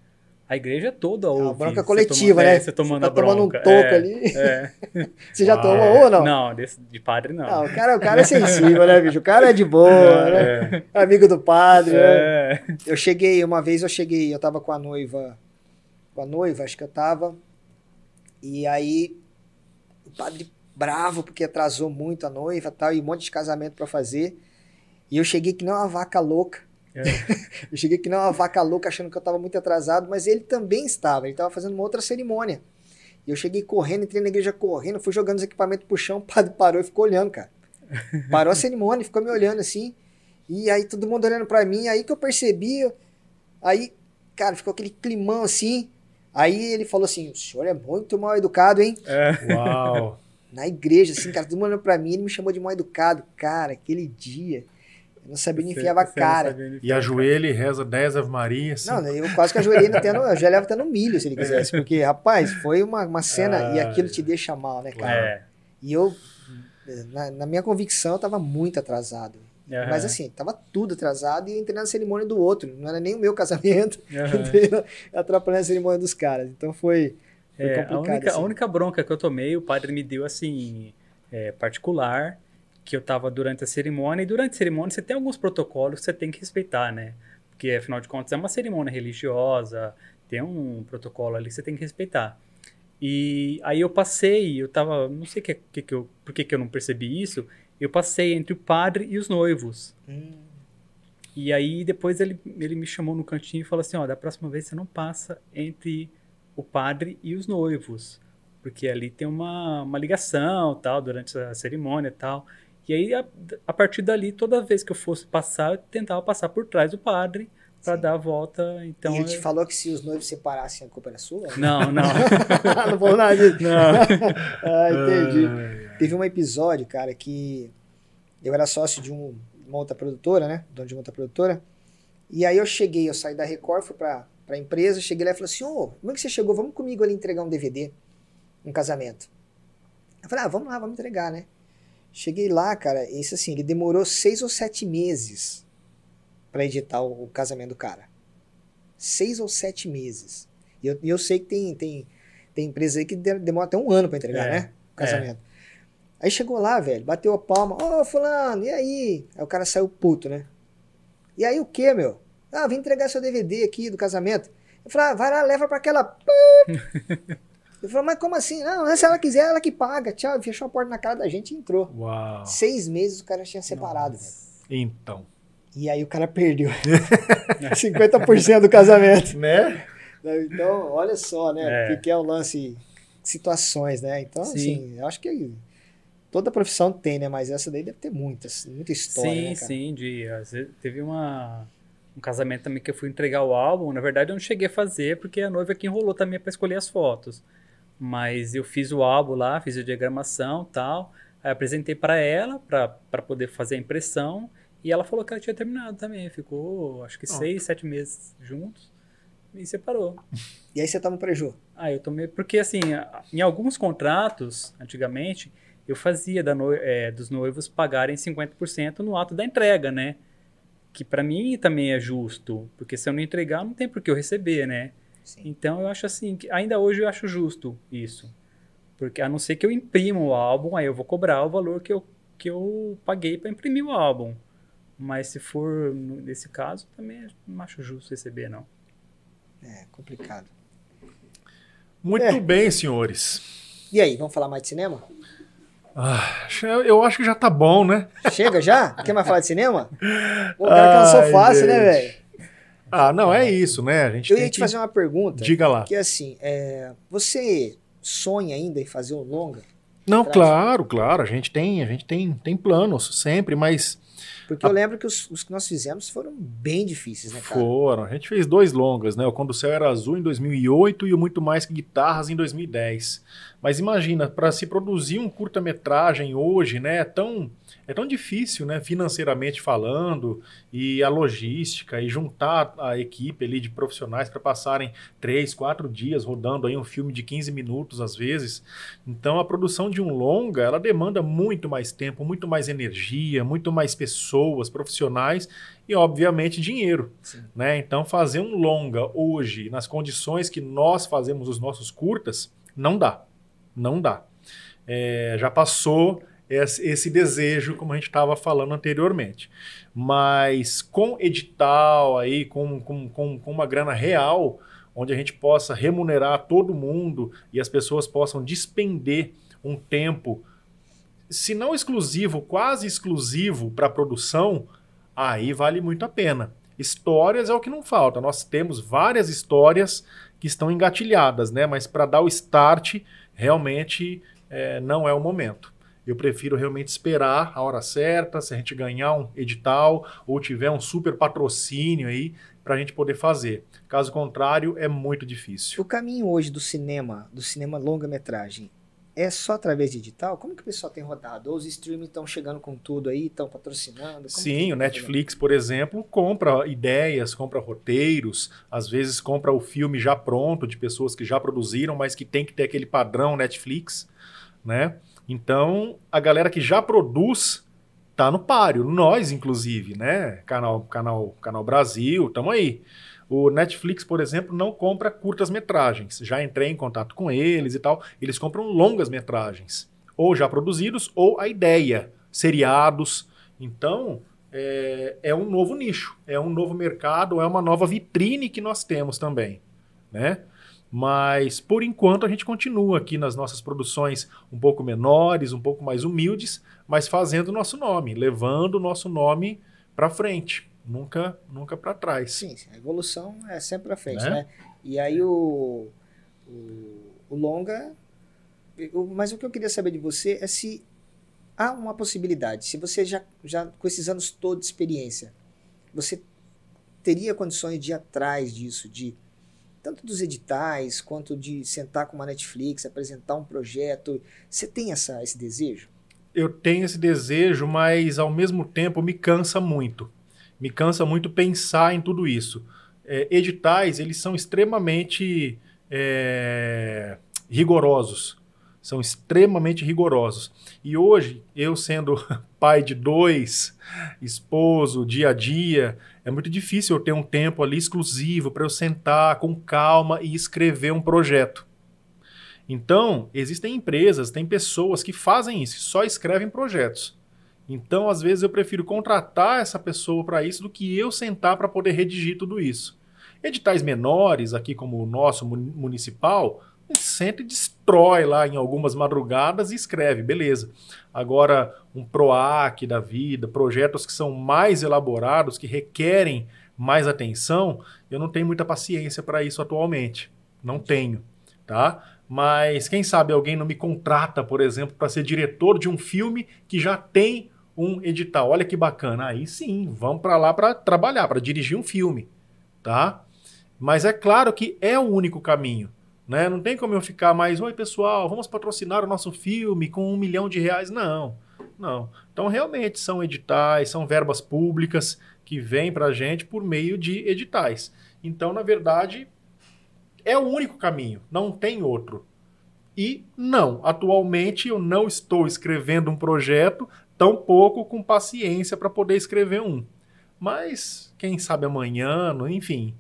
A igreja toda ouve. É uma bronca você coletiva, toma- né? É, você tomando tá a bronca. tomando um toco é, ali. É. Você já Ah, tomou é. ou não? Não, desse- de padre não. Não, o cara, o cara é sensível, né, bicho? O cara é de boa, né? Amigo do padre, né? É. Eu cheguei, uma vez eu cheguei, eu tava com a noiva, com a noiva, acho que eu tava, e aí o padre bravo porque atrasou muito a noiva tal, e um monte de casamento pra fazer, e eu cheguei que nem uma vaca louca, É. eu cheguei que nem uma vaca louca achando que eu tava muito atrasado, mas ele também estava, ele tava fazendo uma outra cerimônia. E eu cheguei correndo, entrei na igreja correndo, fui jogando os equipamentos pro chão, o padre parou e ficou olhando, cara. Parou a cerimônia, ficou me olhando assim. E aí todo mundo olhando pra mim, aí que eu percebi, aí, cara, ficou aquele climão assim. Aí ele falou assim: "O senhor é muito mal educado, hein?" É. Uau. Na igreja assim, cara, todo mundo olhando pra mim, ele me chamou de mal educado. Cara, aquele dia, não sabia Você- enfiava a não cara. E a ajoelha e reza 10 Ave Maria. Assim. Não, eu quase que ajoelhei até no, eu já levo até no milho se ele quisesse, porque, rapaz, foi uma, uma cena e Ah, aquilo te deixa mal, né, cara. É. E eu, na, na minha convicção, eu tava muito atrasado. Aham. Mas assim, tava tudo atrasado e eu entrei na cerimônia do outro. Não era nem o meu casamento. Entrei na- atrapalhando a cerimônia dos caras. Então foi, foi É, a, complicado. única, assim. a única bronca que eu tomei, o padre me deu assim, é, particular, que eu tava durante a cerimônia, e durante a cerimônia você tem alguns protocolos que você tem que respeitar, né? Porque afinal de contas é uma cerimônia religiosa, tem um protocolo ali que você tem que respeitar. E aí eu passei, eu tava, não sei que, que, que eu, por que, que eu não percebi isso, eu passei entre o padre e os noivos. Hum, E aí depois ele, ele me chamou no cantinho e falou assim, ó, da próxima vez você não passa entre o padre e os noivos, porque ali tem uma, uma ligação, tal, durante a cerimônia e tal. E aí, a, a partir dali, toda vez que eu fosse passar, eu tentava passar por trás do padre para dar a volta. Então, e ele te eu- falou que se os noivos separassem, a culpa era sua? Não, não. não falou nada disso. ah, entendi. Ai. Teve um episódio, cara, que eu era sócio de um- uma outra produtora, né? Dono de uma outra produtora. E aí eu cheguei, eu saí da Record, fui pra, pra empresa, cheguei lá e falei assim, ô, como é que você chegou? Vamos comigo ali entregar um DVD, um casamento. Eu falei, ah, vamos lá, vamos entregar, né? Cheguei lá, cara, isso assim, ele demorou seis ou sete meses pra editar o, o casamento do cara. Seis ou sete meses. E eu, eu sei que tem, tem, tem empresa aí que de- demora até um ano pra entregar, É, né? O casamento. Aí chegou lá, velho, bateu a palma. Ô, fulano, e aí? Aí o cara saiu puto, né? E aí o que, meu? Ah, vim entregar seu DVD aqui do casamento. Eu falei, ah, vai lá, leva pra aquela... Eu falei, mas como assim? Não, se ela quiser, ela que paga. Tchau, fechou a porta na cara da gente e entrou. Uau. Seis meses o cara tinha separado. Então. E aí o cara perdeu 50% do casamento. Né? Então, olha só, né? É. O que é o lance situações, né? Então, Sim. assim, eu acho que toda profissão tem, né? Mas essa daí deve ter muitas, muita história, sim, né, sim, de, teve uma, um casamento também que eu fui entregar o álbum. Na verdade, eu não cheguei a fazer, porque a noiva que enrolou também para escolher as fotos. Mas eu fiz o álbum lá, fiz a diagramação tal. Aí apresentei para ela, para poder fazer a impressão. E ela falou que ela tinha terminado também. Ficou, acho que Ó. seis, sete meses juntos. E separou. E aí você toma um preju. Ah, eu tomei. Porque, assim, em alguns contratos, antigamente, eu fazia noi- eh, dos noivos pagarem 50% no ato da entrega, né? Que pra mim também é justo. Porque se eu não entregar, não tem por que eu receber, né? Sim. Então eu acho assim, que ainda hoje eu acho justo isso. Porque a não ser que eu imprima o álbum, aí eu vou cobrar o valor que eu, que eu paguei para imprimir o álbum. Mas se for nesse caso, também não acho justo receber, não. É complicado. Muito É. bem, senhores. E aí, vamos falar mais de cinema? Ah, eu- acho que já tá bom, né? Chega já? Quer mais falar de cinema? Pô, o cara cansou fácil, né, gente. velho? Ah, não, é isso, né? A gente Eu tem ia te que... fazer uma pergunta. Diga lá. Que é assim, é, você sonha ainda em fazer um longa? Não, claro, claro. A gente tem, a gente tem, tem planos sempre, mas porque eu lembro que os, os, que nós fizemos foram bem difíceis, né, cara? Foram. A gente fez dois longas, né? O Quando o Céu Era Azul em 2008 e o Muito Mais Que Guitarras em 2010. Mas imagina, para se produzir um curta-metragem hoje, né? É tão é tão difícil, né, financeiramente falando, e a logística, e juntar a equipe ali de profissionais para passarem três, quatro dias rodando aí um filme de 15 minutos às vezes. Então a produção de um longa, ela demanda muito mais tempo, muito mais energia, muito mais pessoas, profissionais e obviamente dinheiro, né? Então fazer um longa hoje nas condições que nós fazemos os nossos curtas, não dá, não dá. É, já passou esse desejo, como a gente estava falando anteriormente. Mas com edital aí, com, com, com, com uma grana real, onde a gente possa remunerar todo mundo e as pessoas possam despender um tempo, se não exclusivo, quase exclusivo para a produção, aí vale muito a pena. Histórias é o que não falta. Nós temos várias histórias que estão engatilhadas, né? Mas para dar o start, realmente é, não é o momento. Eu prefiro realmente esperar a hora certa, se a gente ganhar um edital ou tiver um super patrocínio aí para a gente poder fazer. Caso contrário, é muito difícil. O caminho hoje do cinema, do cinema longa-metragem, é só através de edital? Como que o pessoal tem rodado? Ou os streaming estão chegando com tudo aí, estão patrocinando? Como Sim, o Netflix, por exemplo, compra ideias, compra roteiros, às vezes compra o filme já pronto de pessoas que já produziram, mas que tem que ter aquele padrão Netflix, né? Então, a galera que já produz tá no páreo, nós inclusive, né? Canal Canal Canal Brasil, estamos aí. O Netflix, por exemplo, não compra curtas metragens. Já entrei em contato com eles e tal. Eles compram longas metragens, ou já produzidos, ou a ideia, seriados. Então, é, é um novo nicho, é um novo mercado, é uma nova vitrine que nós temos também, né? Mas, por enquanto, a gente continua aqui nas nossas produções um pouco menores, um pouco mais humildes, mas fazendo o nosso nome, levando o nosso nome para frente, nunca nunca para trás. Sim, a evolução é sempre para frente, né? né? E aí o, o, o longa. Mas o que eu queria saber de você é se há uma possibilidade, se você já, já com esses anos todos de experiência, você teria condições de ir atrás disso, de tanto dos editais quanto de sentar com uma Netflix, apresentar um projeto. Você tem essa, esse desejo? Eu tenho esse desejo, mas ao mesmo tempo me cansa muito. Me cansa muito pensar em tudo isso. É, editais, eles são extremamente é, rigorosos. São extremamente rigorosos. E hoje, eu sendo pai de dois, esposo, dia a dia, é muito difícil eu ter um tempo ali exclusivo para eu sentar com calma e escrever um projeto. Então, existem empresas, tem pessoas que fazem isso, só escrevem projetos. Então, às vezes, eu prefiro contratar essa pessoa para isso do que eu sentar para poder redigir tudo isso. Editais menores, aqui como o nosso municipal, senta e destrói lá em algumas madrugadas e escreve, beleza. Agora, um PROAC da vida, projetos que são mais elaborados, que requerem mais atenção, eu não tenho muita paciência para isso atualmente. Não tenho, tá? Mas quem sabe alguém não me contrata, por exemplo, para ser diretor de um filme que já tem um edital. Olha que bacana. Aí sim, vamos para lá para trabalhar, para dirigir um filme, tá? Mas é claro que é o único caminho. Né? Não tem como eu ficar mais, oi pessoal, vamos patrocinar o nosso filme com um milhão de reais. Não, não. Então realmente são editais, são verbas públicas que vêm para a gente por meio de editais. Então, na verdade, é o único caminho, não tem outro. E não, atualmente eu não estou escrevendo um projeto, tampouco com paciência para poder escrever um. Mas quem sabe amanhã, enfim,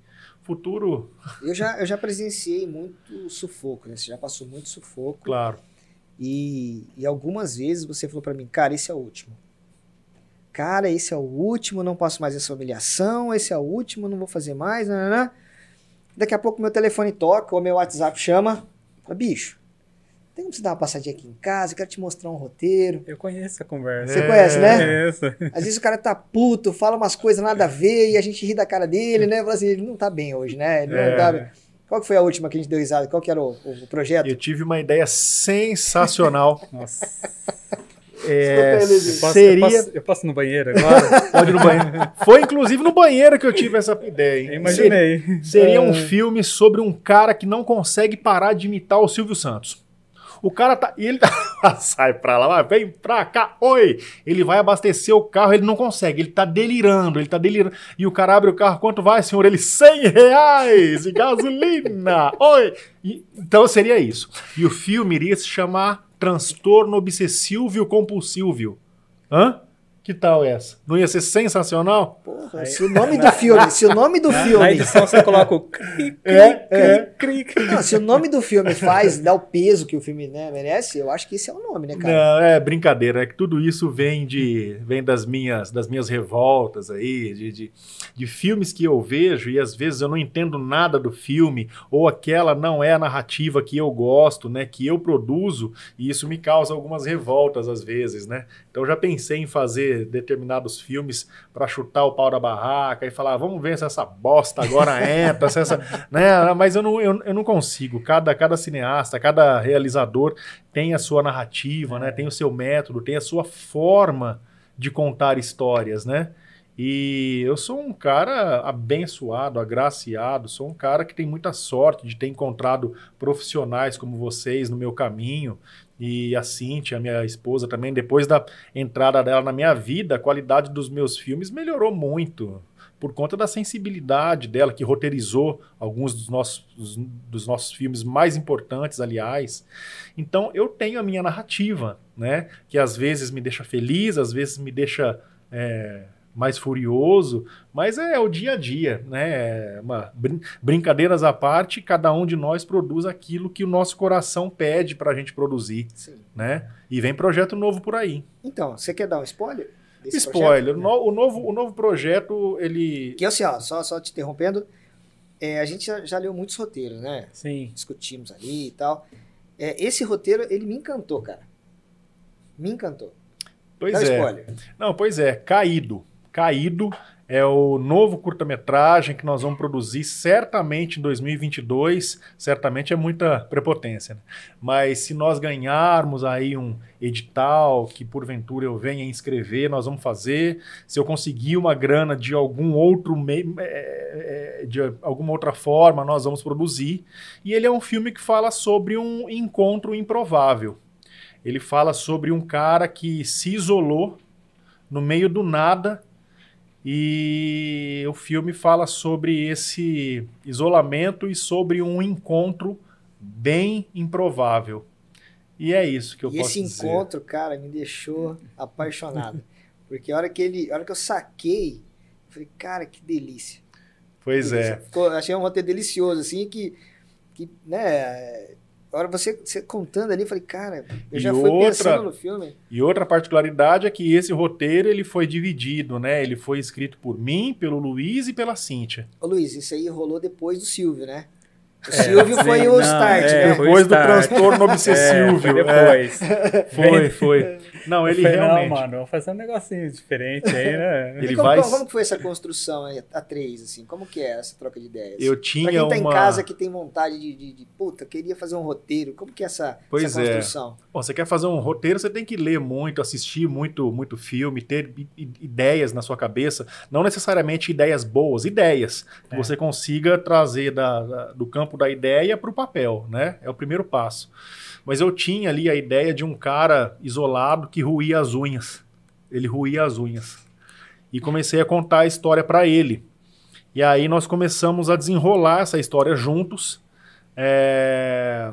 futuro. Eu já, eu já presenciei muito sufoco, né? Você já passou muito sufoco. Claro. E, e algumas vezes você falou para mim, cara, esse é o último. Cara, esse é o último, não posso mais essa humilhação, esse é o último, não vou fazer mais. Não. Daqui a pouco meu telefone toca ou meu WhatsApp chama. Fala, bicho, tem como você dar uma passadinha aqui em casa? Eu quero te mostrar um roteiro. Eu conheço a conversa. Você é, conhece, né? Conheço. Às vezes o cara tá puto, fala umas coisas nada a ver e a gente ri da cara dele, né? Fala assim, ele não tá bem hoje, né? Ele é. não tá bem. Qual que foi a última que a gente deu risada? Qual que era o, o projeto? Eu tive uma ideia sensacional. Nossa. É, Eu posso, seria. eu, posso, eu posso ir no banheiro agora? Pode ir no banheiro. Foi inclusive no banheiro que eu tive essa ideia. hein? Eu imaginei. Seria, seria um É. filme sobre um cara que não consegue parar de imitar o Silvio Santos. O cara tá. E ele tá. Sai pra lá, vai, vem pra cá, oi! Ele vai abastecer o carro, ele não consegue, ele tá delirando, ele tá delirando. E o cara abre o carro, quanto vai, senhor? Ele, 100 reais de gasolina! oi! E- então seria isso. E o filme iria se chamar Transtorno Obsessivo Compulsivo. Hã? Que tal essa? Não ia ser sensacional? Porra, se o nome do filme, se o nome do Na filme, edição você coloca o cri, É, é. cri, cri. não, se o nome do filme faz, dá o peso que o filme né, merece, eu acho que esse é o nome, né, cara? Não, é brincadeira, é que tudo isso vem de vem das minhas das minhas revoltas aí, de, de, de filmes que eu vejo e às vezes eu não entendo nada do filme ou aquela não é a narrativa que eu gosto, né, que eu produzo e isso me causa algumas revoltas às vezes, né? Então eu já pensei em fazer determinados filmes para chutar o pau da barraca e falar, vamos ver se essa bosta agora entra, se essa, né? Mas eu não, eu, eu não consigo. Cada cada cineasta, cada realizador tem a sua narrativa, né? Tem o seu método, tem a sua forma de contar histórias, né? E eu sou um cara abençoado, agraciado, sou um cara que tem muita sorte de ter encontrado profissionais como vocês no meu caminho. E a Cintia, minha esposa também, depois da entrada dela na minha vida, a qualidade dos meus filmes melhorou muito por conta da sensibilidade dela, que roteirizou alguns dos nossos, dos nossos filmes mais importantes, aliás. Então eu tenho a minha narrativa, né? Que às vezes me deixa feliz, às vezes me deixa é, mais furioso, mas é o dia a dia, né? É Uma, brin- brincadeiras à parte, cada um de nós produz aquilo que o nosso coração pede para a gente produzir, Sim. né? E vem projeto novo por aí. Então, você quer dar um spoiler? desse Spoiler, projeto? no- o, novo, o novo projeto, ele... Que assim, ó, só, só te interrompendo, é, a gente já, já leu muitos roteiros, né? Sim. Discutimos ali e tal. É, esse roteiro, ele me encantou, cara. Me encantou. Pois Dá um é. spoiler. Não, pois é, Caído. Caído é o novo curta-metragem que nós vamos produzir certamente em 2022. Certamente é muita prepotência, né? Mas se nós ganharmos aí um edital que porventura eu venha inscrever, nós vamos fazer. Se eu conseguir uma grana de algum outro meio, é, é, de alguma outra forma, nós vamos produzir. E ele é um filme que fala sobre um encontro improvável. Ele fala sobre um cara que se isolou no meio do nada e o filme fala sobre esse isolamento e sobre um encontro bem improvável. E é isso que eu e posso esse dizer. encontro, cara, me deixou apaixonado. Porque a hora que ele, a hora que eu saquei, eu falei, cara, que delícia. Pois Delícia. é. Ficou- achei um roteiro delicioso, assim, que, que né, a hora você, você contando ali, eu falei, cara, eu E já fui outra- pensando no filme. E outra particularidade é que esse roteiro ele foi dividido, né? Ele foi escrito por mim, pelo Luiz e pela Cíntia. Ô Luiz, isso aí rolou depois do Silvio, né? O É, Silvio foi sim, o não, start, é, né? foi o Depois do start. transtorno É, obsessivo. foi é. depois. Foi, foi. Não, ele falei, realmente. Não, mano, vamos fazer um negocinho diferente aí, né? Ele como, vai- como, que foi essa construção aí, a três, assim? Como que é essa troca de ideias? Eu Pra tinha quem tá uma. em casa que tem vontade de, de, de, puta, queria fazer um roteiro, como que é essa, Pois essa é. construção? Bom, você quer fazer um roteiro, você tem que ler muito, assistir muito, muito filme, ter ideias na sua cabeça, não necessariamente ideias boas, ideias que É. você consiga trazer da- da- do campo da ideia para o papel, né? É o primeiro passo. Mas eu tinha ali a ideia de um cara isolado que ruía as unhas. Ele ruía as unhas. E comecei a contar a história para ele. E aí nós começamos a desenrolar essa história juntos. É,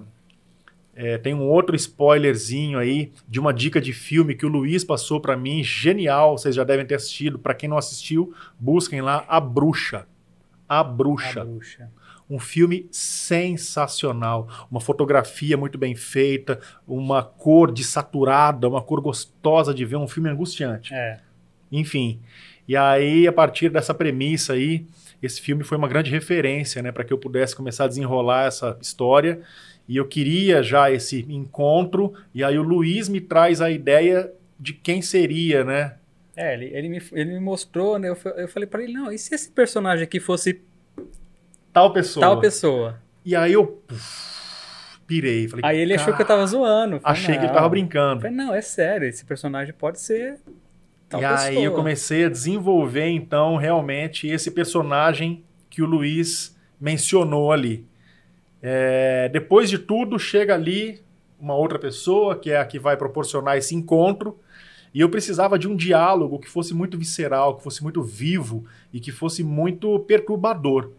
é, tem um outro spoilerzinho aí de uma dica de filme que o Luiz passou pra mim, genial, vocês já devem ter assistido. Pra quem não assistiu, busquem lá A Bruxa. A Bruxa. A bruxa. Um filme sensacional, uma fotografia muito bem feita, uma cor desaturada, uma cor gostosa de ver, um filme angustiante. É. Enfim. E aí, a partir dessa premissa aí, esse filme foi uma grande referência, né, para que eu pudesse começar a desenrolar essa história. E eu queria já esse encontro, e aí o Luiz me traz a ideia de quem seria, né? É, ele, ele, me, ele me mostrou, né? Eu, eu falei pra ele, não, e se esse personagem aqui fosse Tal pessoa. tal pessoa? E aí eu puf, pirei. Falei, Aí ele achou que eu tava zoando. Falei, Achei que ele não. tava brincando. Falei, não, é sério, esse personagem pode ser tal e aí pessoa. eu comecei a desenvolver, então, realmente, esse personagem que o Luiz mencionou ali. É, depois de tudo, chega ali uma outra pessoa, que é a que vai proporcionar esse encontro, e eu precisava de um diálogo que fosse muito visceral, que fosse muito vivo e que fosse muito perturbador.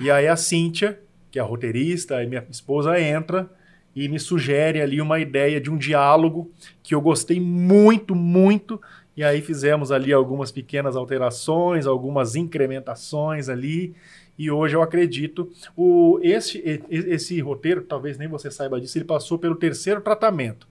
E aí a Cíntia, que é a roteirista e minha esposa, entra e me sugere ali uma ideia de um diálogo que eu gostei muito, muito. E aí fizemos ali algumas pequenas alterações, algumas incrementações ali. E hoje eu acredito, o, esse, esse roteiro, talvez nem você saiba disso, ele passou pelo terceiro tratamento.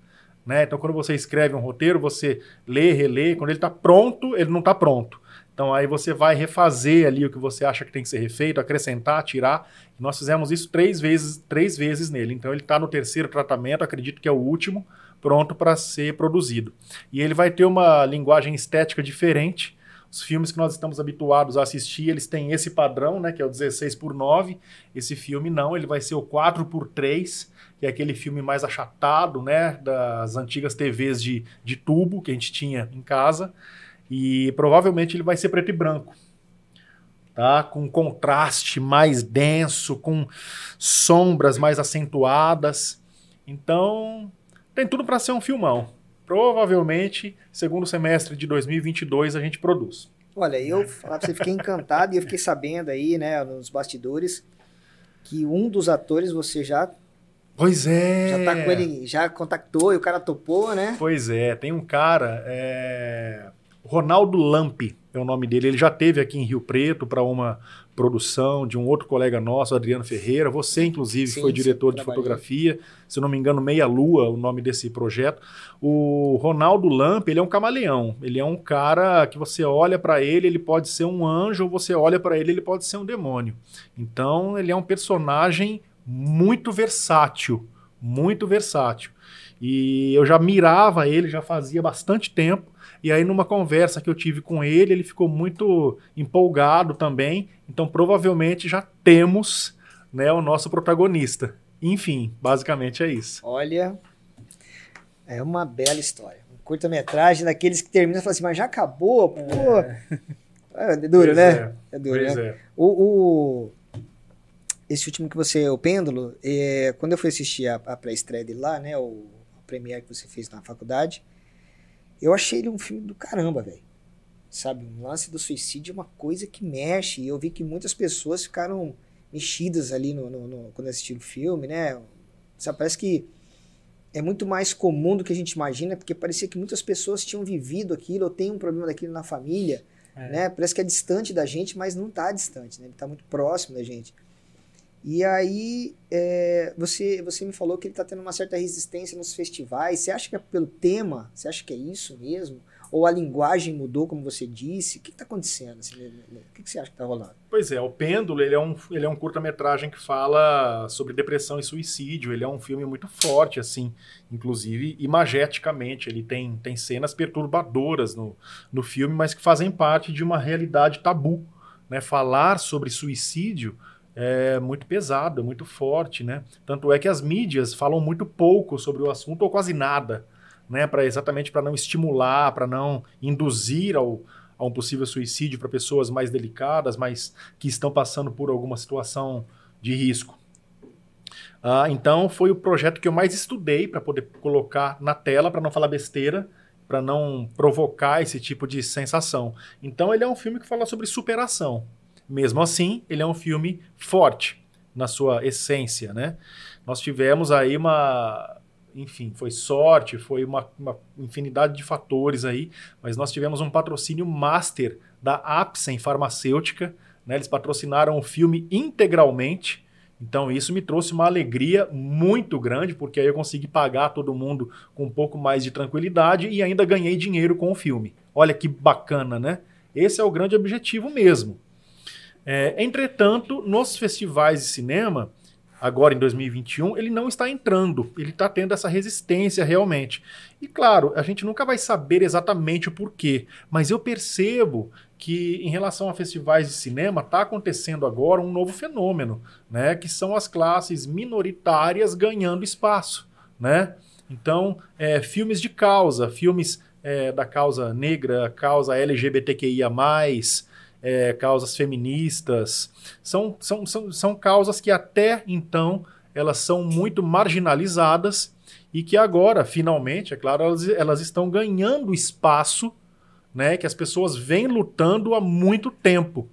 Né? Então, quando você escreve um roteiro, você lê, relê. Quando ele está pronto, ele não está pronto. Então, aí você vai refazer ali o que você acha que tem que ser refeito, acrescentar, tirar. Nós fizemos isso três vezes, três vezes nele. Então, ele está no terceiro tratamento, acredito que é o último, pronto para ser produzido. E ele vai ter uma linguagem estética diferente. Os filmes que nós estamos habituados a assistir, eles têm esse padrão, né, que é o 16 por 9. Esse filme não, ele vai ser o 4 por 3, que é aquele filme mais achatado, né, das antigas TVs de, de tubo que a gente tinha em casa. E provavelmente ele vai ser preto e branco. Tá? Com contraste mais denso, com sombras mais acentuadas. Então, tem tudo para ser um filmão. Provavelmente, segundo semestre de 2022, a gente produz. Olha, eu você, fiquei encantado e eu fiquei sabendo aí, né, nos bastidores, que um dos atores você já, Pois é. já tá com ele, já contactou e o cara topou, né? Pois é, tem um cara, é... Ronaldo Lampe é o nome dele. Ele já teve aqui em Rio Preto para uma produção de um outro colega nosso, Adriano Ferreira. Você, inclusive, Sim, foi sim, diretor de fotografia. Se não me engano, Meia Lua, o nome desse projeto. O Ronaldo Lampe, ele é um camaleão. Ele é um cara que você olha para ele, ele pode ser um anjo, ou você olha para ele, ele pode ser um demônio. Então, ele é um personagem muito versátil, muito versátil. E eu já mirava ele, já fazia bastante tempo. E aí, numa conversa que eu tive com ele, ele ficou muito empolgado também. Então, provavelmente já temos né, o nosso protagonista. Enfim, basicamente é isso. Olha, é uma bela história. Um curta-metragem daqueles que termina e fala assim, mas já acabou? Pô. É, duro, Pois né? é, É duro, Pois né? é. O, o- esse último que você, o Pêndulo, é, quando eu fui assistir a, a pré-estreia dele lá, né, o, o premiere que você fez na faculdade, eu achei ele um filme do caramba, velho. Sabe, um lance do suicídio é uma coisa que mexe, e eu vi que muitas pessoas ficaram mexidas ali no, no- no- quando assistiram o filme, né? Sabe, parece que é muito mais comum do que a gente imagina, porque parecia que muitas pessoas tinham vivido aquilo, ou têm um problema daquilo na família, É. né? Parece que é distante da gente, mas não está distante, né? Ele está muito próximo da gente. E aí, é, você, você me falou que ele está tendo uma certa resistência nos festivais. Você acha que é pelo tema? Você acha que é isso mesmo? Ou a linguagem mudou, como você disse? O que está acontecendo? assim, né, né? o que, que você acha que está rolando? Pois é, o Pêndulo ele é um, ele é um curta-metragem que fala sobre depressão e suicídio. Ele é um filme muito forte, assim, inclusive imageticamente. Ele tem, tem cenas perturbadoras no, no filme, mas que fazem parte de uma realidade tabu. Né? Falar sobre suicídio é muito pesado, é muito forte. Né? Tanto é que as mídias falam muito pouco sobre o assunto, ou quase nada. Né? Pra, exatamente para não estimular, para não induzir ao, a um possível suicídio para pessoas mais delicadas, mas que estão passando por alguma situação de risco. Ah, então foi o projeto que eu mais estudei para poder colocar na tela, para não falar besteira, para não provocar esse tipo de sensação. Então ele é um filme que fala sobre superação. Mesmo assim, ele é um filme forte na sua essência, né? Nós tivemos aí uma, enfim, foi sorte, foi uma, uma infinidade de fatores aí, mas nós tivemos um patrocínio master da Apsen Farmacêutica, né? Eles patrocinaram o filme integralmente. Então isso me trouxe uma alegria muito grande, porque aí eu consegui pagar todo mundo com um pouco mais de tranquilidade e ainda ganhei dinheiro com o filme. Olha que bacana, né? Esse é o grande objetivo mesmo. É, entretanto, nos festivais de cinema, agora em 2021, ele não está entrando, ele está tendo essa resistência realmente. E claro, a gente nunca vai saber exatamente o porquê, mas eu percebo que em relação a festivais de cinema está acontecendo agora um novo fenômeno, né, que são as classes minoritárias ganhando espaço, né? Então, é, filmes de causa, filmes é, da causa negra, causa LGBTQIA+, é, causas feministas, são, são, são, são causas que até então elas são muito marginalizadas e que agora, finalmente, é claro, elas, elas estão ganhando espaço, né, que as pessoas vêm lutando há muito tempo.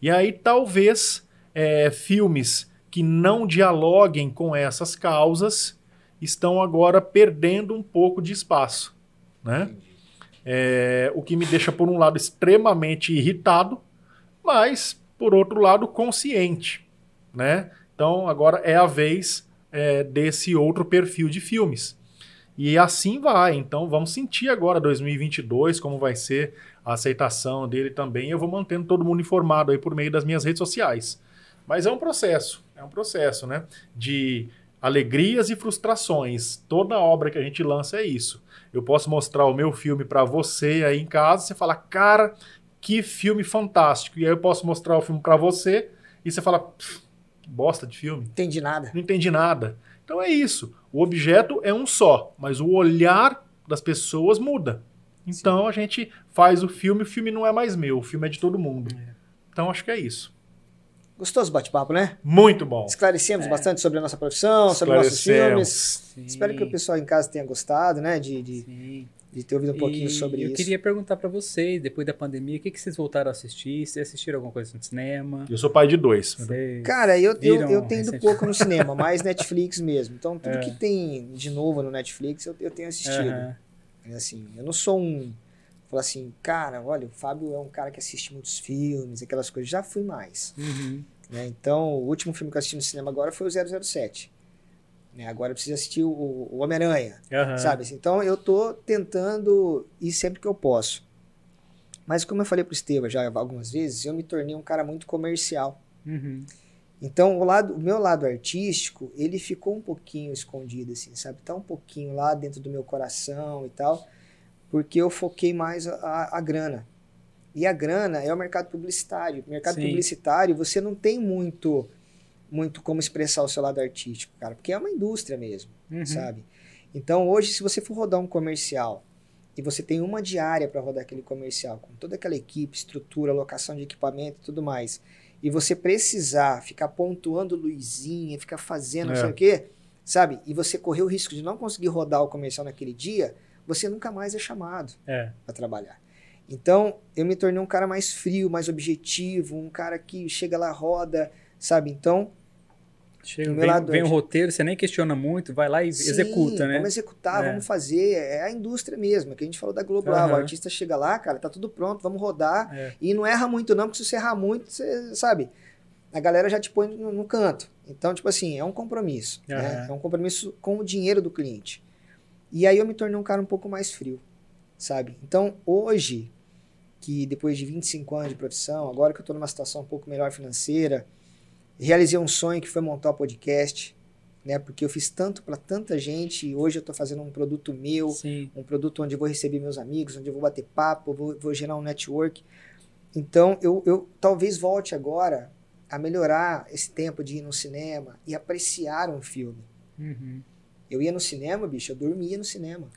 E aí talvez é, filmes que não dialoguem com essas causas estão agora perdendo um pouco de espaço, né? É, o que me deixa, por um lado, extremamente irritado, mas, por outro lado, consciente. Né? Então, agora é a vez é, desse outro perfil de filmes. E assim vai. Então, vamos sentir agora 2022 como vai ser a aceitação dele também. Eu vou mantendo todo mundo informado aí por meio das minhas redes sociais. Mas é um processo, é um processo, né? De alegrias e frustrações. Toda obra que a gente lança é isso. Eu posso mostrar o meu filme para você aí em casa, você fala, cara, que filme fantástico. E aí eu posso mostrar o filme para você e você fala, bosta de filme. Entendi nada. Não entendi nada. Então é isso. O objeto é um só, mas o olhar das pessoas muda. Então Sim. a gente faz o filme, o filme não é mais meu, o filme é de todo mundo. É. Então acho que é isso. Gostoso bate-papo, né? Muito bom. Esclarecemos é. bastante sobre a nossa profissão, sobre nossos filmes. Sim. Espero que o pessoal em casa tenha gostado, né? De, de, de ter ouvido um pouquinho sobre eu isso. Eu queria perguntar para vocês, depois da pandemia, o que, que vocês voltaram a assistir? Vocês assistiram alguma coisa no cinema? Eu sou pai de dois. Cara, eu, eu, eu tenho ido pouco no cinema, mais Netflix mesmo. Então, tudo é. que tem de novo no Netflix, eu, eu tenho assistido. Uhum. Assim, eu não sou um falar assim, cara, olha, o Fábio é um cara que assiste muitos filmes, aquelas coisas. Já fui mais. Uhum. Né? Então, o último filme que eu assisti no cinema agora foi o 007. Né? Agora eu preciso assistir o, o Homem-Aranha, uhum. sabe? Então, eu tô tentando ir sempre que eu posso. Mas como eu falei pro Estevam já algumas vezes, eu me tornei um cara muito comercial. Uhum. Então, o, lado, o meu lado artístico, ele ficou um pouquinho escondido, assim, sabe? Tá um pouquinho lá dentro do meu coração e tal, porque eu foquei mais a, a grana. E a grana é o mercado publicitário. mercado Sim. publicitário, você não tem muito muito como expressar o seu lado artístico, cara, porque é uma indústria mesmo, uhum. sabe? Então, hoje, se você for rodar um comercial e você tem uma diária para rodar aquele comercial, com toda aquela equipe, estrutura, locação de equipamento e tudo mais, e você precisar ficar pontuando luzinha, ficar fazendo é. não sei o quê, sabe? E você correr o risco de não conseguir rodar o comercial naquele dia, você nunca mais é chamado é. para trabalhar. Então, eu me tornei um cara mais frio, mais objetivo, um cara que chega lá, roda, sabe? Então, Chega, vem, lado, vem um roteiro, você nem questiona muito, vai lá e sim, executa, né? Vamos executar, é. vamos fazer. É a indústria mesmo, é que a gente falou da Globo uhum. O artista chega lá, cara, tá tudo pronto, vamos rodar. É. E não erra muito, não, porque se você errar muito, você sabe, a galera já te põe no, no canto. Então, tipo assim, é um compromisso. Uhum. Né? É um compromisso com o dinheiro do cliente. E aí eu me tornei um cara um pouco mais frio, sabe? Então, hoje, que depois de 25 anos de profissão, agora que eu estou numa situação um pouco melhor financeira, realizei um sonho que foi montar o um podcast, né? Porque eu fiz tanto para tanta gente e hoje eu estou fazendo um produto meu, Sim. um produto onde eu vou receber meus amigos, onde eu vou bater papo, vou, vou gerar um network. Então, eu, eu talvez volte agora a melhorar esse tempo de ir no cinema e apreciar um filme. Uhum. Eu ia no cinema, bicho, eu dormia no cinema.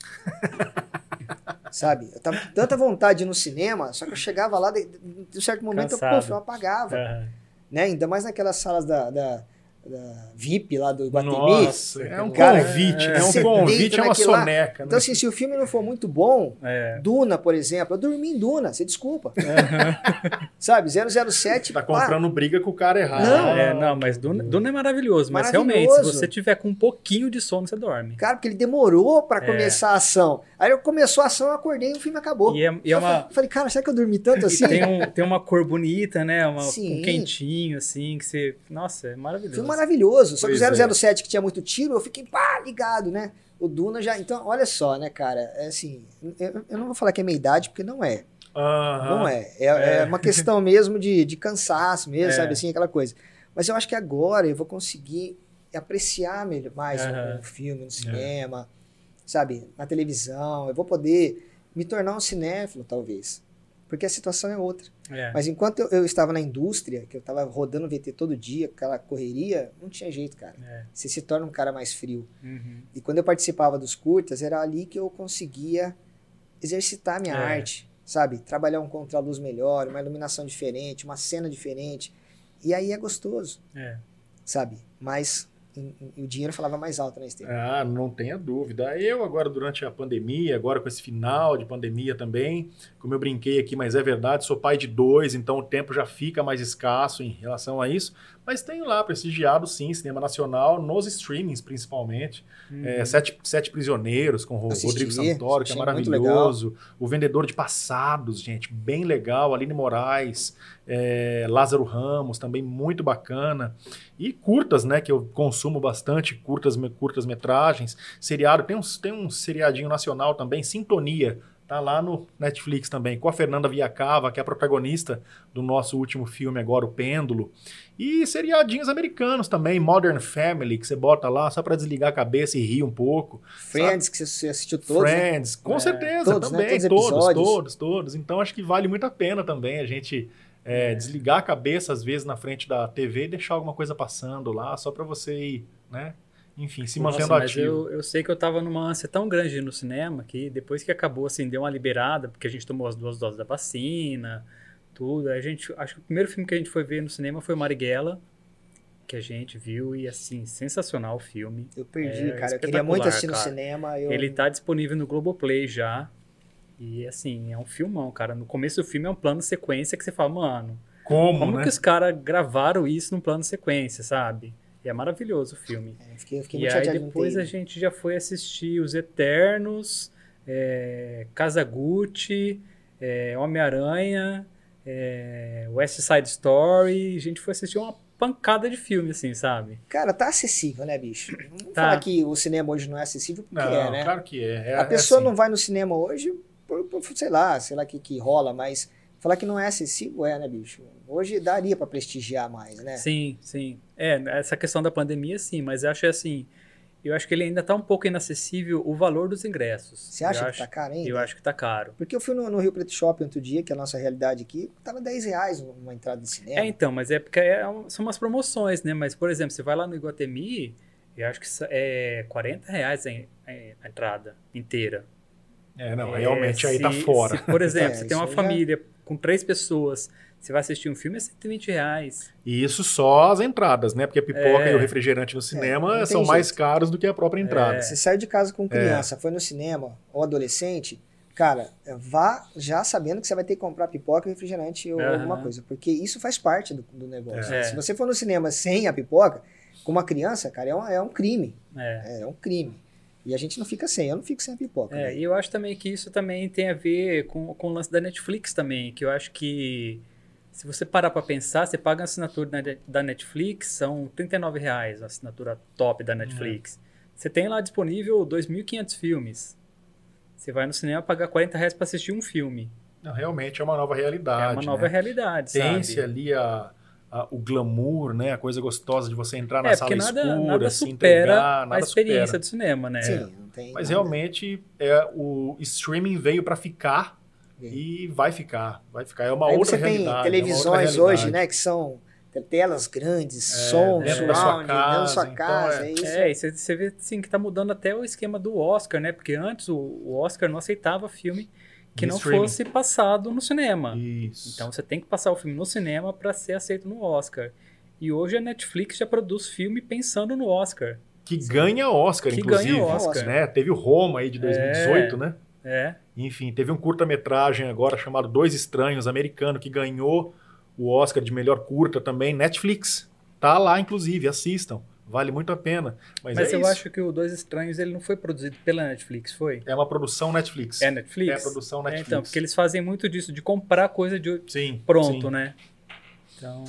Sabe? Eu tava com tanta vontade no cinema, só que eu chegava lá, de, de um certo momento eu, puf, eu apagava. Uhum. Né? Ainda mais naquelas salas da, da da VIP lá do Guatemi. Nossa, é um cara, convite, é, é um convite, é uma soneca. Né? Então, assim, se o filme não for muito bom, é. Duna, por exemplo, eu dormi em Duna, você desculpa. Uhum. Sabe, 007... Tá comprando pá. briga com o cara errado. Não, é, não mas Duna, Duna é maravilhoso, mas maravilhoso. realmente, se você tiver com um pouquinho de sono, você dorme. Cara, porque ele demorou para é. começar a ação. Aí eu começou a ação, eu acordei e o filme acabou. E é, e é uma... falei, cara, será que eu dormi tanto assim? tem, um, tem uma cor bonita, né? Uma, um quentinho, assim, que você... Nossa, é maravilhoso. Maravilhoso. Só pois que o 007 é. que tinha muito tiro, eu fiquei pá, ligado, né? O Duna já. Então, olha só, né, cara? É assim, eu, eu não vou falar que é meia idade, porque não é. Não é. É, é. é. uma questão mesmo de, de cansaço mesmo, é. sabe? Assim, aquela coisa. Mas eu acho que agora eu vou conseguir apreciar melhor, mais um- Aham. um, filme no cinema, sabe? Na televisão. Eu vou poder me tornar um cinéfilo, talvez. Porque a situação é outra. É. Mas enquanto eu, eu estava na indústria, que eu estava rodando VT todo dia, aquela correria, não tinha jeito, cara. É. Você se torna um cara mais frio. Uhum. E quando eu participava dos curtas, era ali que eu conseguia exercitar minha É. arte, sabe? Trabalhar um contraluz melhor, uma iluminação diferente, uma cena diferente. E aí é gostoso, É. sabe? Mas em- o dinheiro falava mais alto, né, Estevam? Ah, não tenha dúvida. Eu agora durante a pandemia, agora com esse final de pandemia também, como eu brinquei aqui, mas é verdade, sou pai de dois, então o tempo já fica mais escasso em relação a isso. Mas tenho lá prestigiado sim, cinema nacional, nos streamings principalmente. É, Sete, Sete Prisioneiros com Assisti, Rodrigo Santoro, que é maravilhoso. O Vendedor de Passados, gente, bem legal. Aline Moraes, é, Lázaro Ramos, também muito bacana. E curtas, né, que eu consumo bastante, curtas, curtas metragens. Seriado, tem um, tem um seriadinho nacional também, Sintonia. Tá lá no Netflix também, com a Fernanda Viacava, que é a protagonista do nosso último filme agora, O Pêndulo. E seriadinhos americanos também, Modern Family, que você bota lá só pra desligar a cabeça e rir um pouco. Friends, que você assistiu todos, né? Friends, com É, certeza, todos, né? também, Todos os todos, episódios. todos, todos. Então acho que vale muito a pena também a gente é, desligar a cabeça às vezes na frente da TV e deixar alguma coisa passando lá, só pra você ir, né? Enfim, se Nossa, mantendo mas ativo. eu, eu sei que eu tava numa ânsia tão grande no cinema que depois que acabou, assim, deu uma liberada, porque a gente tomou as duas doses da vacina, tudo. Aí a gente, acho que o primeiro filme que a gente foi ver no cinema foi Marighella, que a gente viu e, assim, sensacional o filme. Eu perdi, É cara. Eu queria muito assistir no cara. cinema. Eu... Ele tá disponível no Globoplay já. E, assim, é um filmão, cara. No começo do filme é um plano sequência que você fala, mano, Como, como né? que os caras gravaram isso num plano sequência, sabe? E é maravilhoso o filme. É, fiquei, fiquei E muito aí depois ter a gente já foi assistir Os Eternos, é, Casa Gucci, é, Homem-Aranha, é, West Side Story. A gente foi assistir uma pancada de filme, assim, sabe? Cara, tá acessível, né, bicho? Não vamos Tá. falar que o cinema hoje não é acessível, porque Não, é, né? claro que é. É- a é pessoa assim. não vai no cinema hoje por, por, sei lá, sei lá o que, que rola, mas falar que não é acessível é, né, bicho? Hoje daria pra prestigiar mais, né? Sim, sim. É, essa questão da pandemia, sim, mas eu acho assim. Eu acho que ele ainda tá um pouco inacessível o valor dos ingressos. Você acha eu que acho, tá caro ainda? Eu acho que tá caro. Porque eu fui no, no Rio Preto Shopping outro dia, que é a nossa realidade aqui, tava 10 reais uma entrada de cinema. É, então, mas é porque é são umas promoções, né? Mas, por exemplo, você vai lá no Iguatemi, eu acho que é 40 reais a entrada inteira. É, não, É, realmente aí se- tá fora. se, por exemplo, É, você tem uma aí já- família com três pessoas, você vai assistir um filme, é 120 reais. E isso só as entradas, né? Porque a pipoca É. e o refrigerante no cinema não tem são mais jeito. caros do que a própria entrada. É. Você saiu de casa É. com criança, foi no cinema, ou adolescente, cara, vá já sabendo que você vai ter que comprar pipoca, refrigerante ou Aham. alguma coisa, porque isso faz parte do, do negócio. É. Se você for no cinema sem a pipoca, com uma criança, cara, é um, é um crime. É. É, um crime. E a gente não fica sem, eu não fico sem a pipoca. É, né? e eu acho também que isso também tem a ver com, com o lance da Netflix também, que eu acho que se você parar pra pensar, você paga a assinatura da Net- da Netflix, são 39 reais, a assinatura top da Netflix. Você tem lá disponível 2.500 filmes. Você vai no cinema pagar 40 reais pra assistir um filme. Não, realmente é uma nova realidade. é uma nova né? realidade, Tem-se sabe? ali a, a- o glamour, né? A coisa gostosa de você entrar na É, sala nada, escura, nada se supera entregar, a nada experiência supera. do cinema, né? Sim, não tem. Mas nada. realmente é, o streaming veio para ficar e vai ficar. Vai ficar. É uma Aí outra você tem realidade. é uma televisões outra hoje, né, que são telas grandes, É, som, dentro da sua surround, dentro da sua casa, então casa, é- é isso. É, e você, você vê assim, que tá mudando até o esquema do Oscar, né? Porque antes o, o Oscar não aceitava filme que não streaming. fosse passado no cinema. Isso. Então você tem que passar o filme no cinema para ser aceito no Oscar. E hoje a Netflix já produz filme pensando no Oscar. que ganha Oscar, Que inclusive. ganha Oscar. Né? Teve o Roma aí de 2018, né? É, Enfim, teve um curta-metragem agora chamado Dois Estranhos, americano, que ganhou o Oscar de melhor curta também. Netflix. Tá lá, inclusive, assistam. Vale muito a pena. Mas, mas é eu isso. acho que o Dois Estranhos ele não foi produzido pela Netflix, foi? É uma produção Netflix. É Netflix? É a produção É, Netflix. então, porque eles fazem muito disso, de comprar coisa de Sim. pronto, sim. né? Então,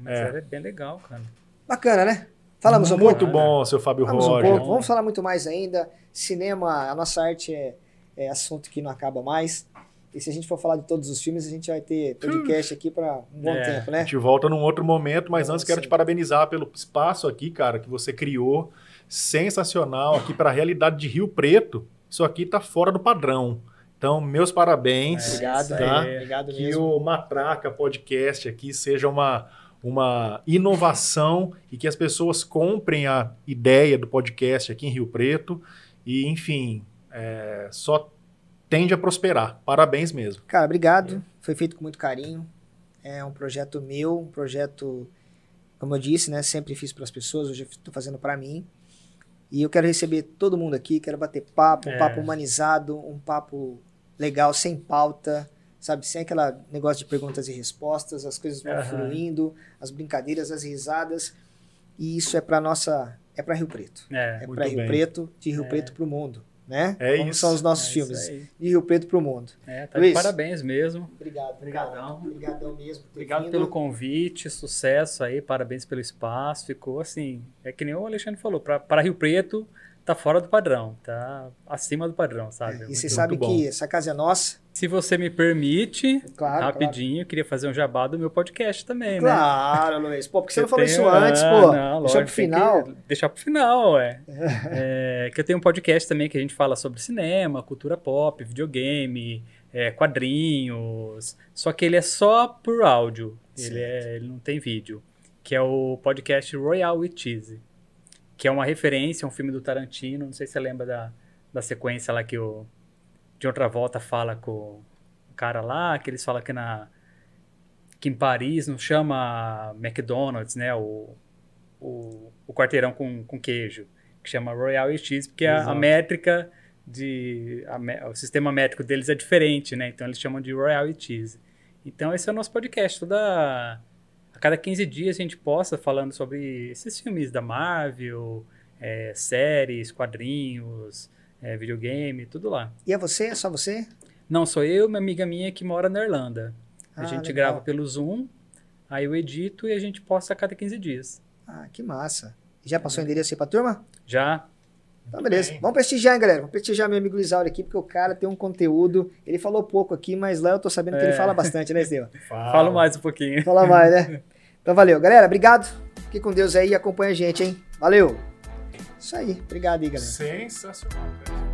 mas É. é. bem legal, cara. Bacana, né? Falamos um Muito pouco. bom, seu Fábio Falamos um Roger. pouco. Vamos falar muito mais ainda. Cinema, a nossa arte é, é assunto que não acaba mais. E se a gente for falar de todos os filmes, a gente vai ter podcast aqui para um bom É. tempo, A né? gente volta num outro momento, mas É, antes quero sim. te parabenizar pelo espaço aqui, cara, que você criou. Sensacional aqui para a realidade de Rio Preto. Isso aqui tá fora do padrão. Então, meus parabéns. É, Obrigado, tá? Obrigado que mesmo. o Matraca Podcast aqui seja uma, uma inovação e que as pessoas comprem a ideia do podcast aqui em Rio Preto e, enfim, é, só tende a prosperar. Parabéns mesmo. Cara, obrigado. Foi feito com muito carinho. É um projeto meu, um projeto, como eu disse, né? Sempre fiz para as pessoas, hoje estou fazendo para mim. E eu quero receber todo mundo aqui, quero bater papo, um É. papo humanizado, um papo legal, sem pauta, sabe? Sem aquela negócio de perguntas e respostas, as coisas vão Aham. fluindo, as brincadeiras, as risadas. E isso é para nossa, é para Rio Preto. É, É para Rio bem. Preto, de Rio Preto para o mundo, né? É Como isso. são os nossos é filmes, de Rio Preto para o mundo. É, tá Luiz. de parabéns mesmo. Obrigado, Obrigadão. Obrigadão mesmo. por ter Obrigado vindo. pelo convite, sucesso aí, parabéns pelo espaço. Ficou assim, é que nem o Alexandre falou, para Rio Preto tá fora do padrão, tá acima do padrão, sabe? E Muito- você sabe que essa casa é nossa. Se você me permite, Claro, rapidinho, eu queria fazer um jabá do meu podcast também, né? Claro, Luiz. Pô, porque você, não falou tem- isso antes, Ah, pô. não, Deixa pro final. Deixar pro final, é. É, Que eu tenho um podcast também que a gente fala sobre cinema, cultura pop, videogame, é, quadrinhos. Só que ele é só por áudio. Ele, é- ele não tem vídeo. Que é o podcast Royal with Cheese. Que é uma referência a um filme do Tarantino. Não sei se você lembra da, da sequência lá que o John Travolta fala com o cara lá, que eles falam que na que em Paris não chama McDonald's, né? O, o, o quarteirão com, com queijo, que chama Royal Cheese, porque a, a métrica de a o sistema métrico deles é diferente, né? Então eles chamam de Royal Cheese. Então esse é o nosso podcast. Toda a cada 15 dias a gente posta falando sobre esses filmes da Marvel, é, séries, quadrinhos, é, videogame, tudo lá. E é você? É só você? Não, sou eu e uma amiga minha que mora na Irlanda. A Ah, gente legal. grava pelo Zoom, aí eu edito e a gente posta a cada 15 dias. Ah, que massa. Já passou o endereço aí pra turma? Já? Então, beleza. Vamos prestigiar, hein, galera? Vamos prestigiar meu amigo Lisauro aqui, porque o cara tem um conteúdo. Ele falou pouco aqui, mas lá eu tô sabendo que ele É. fala bastante, né, Estevam? Falo mais um pouquinho. Fala mais, né? Então, valeu. Galera, obrigado. Fique com Deus aí e acompanha a gente, hein? Valeu. Isso aí. Obrigado aí, galera. Sensacional. cara.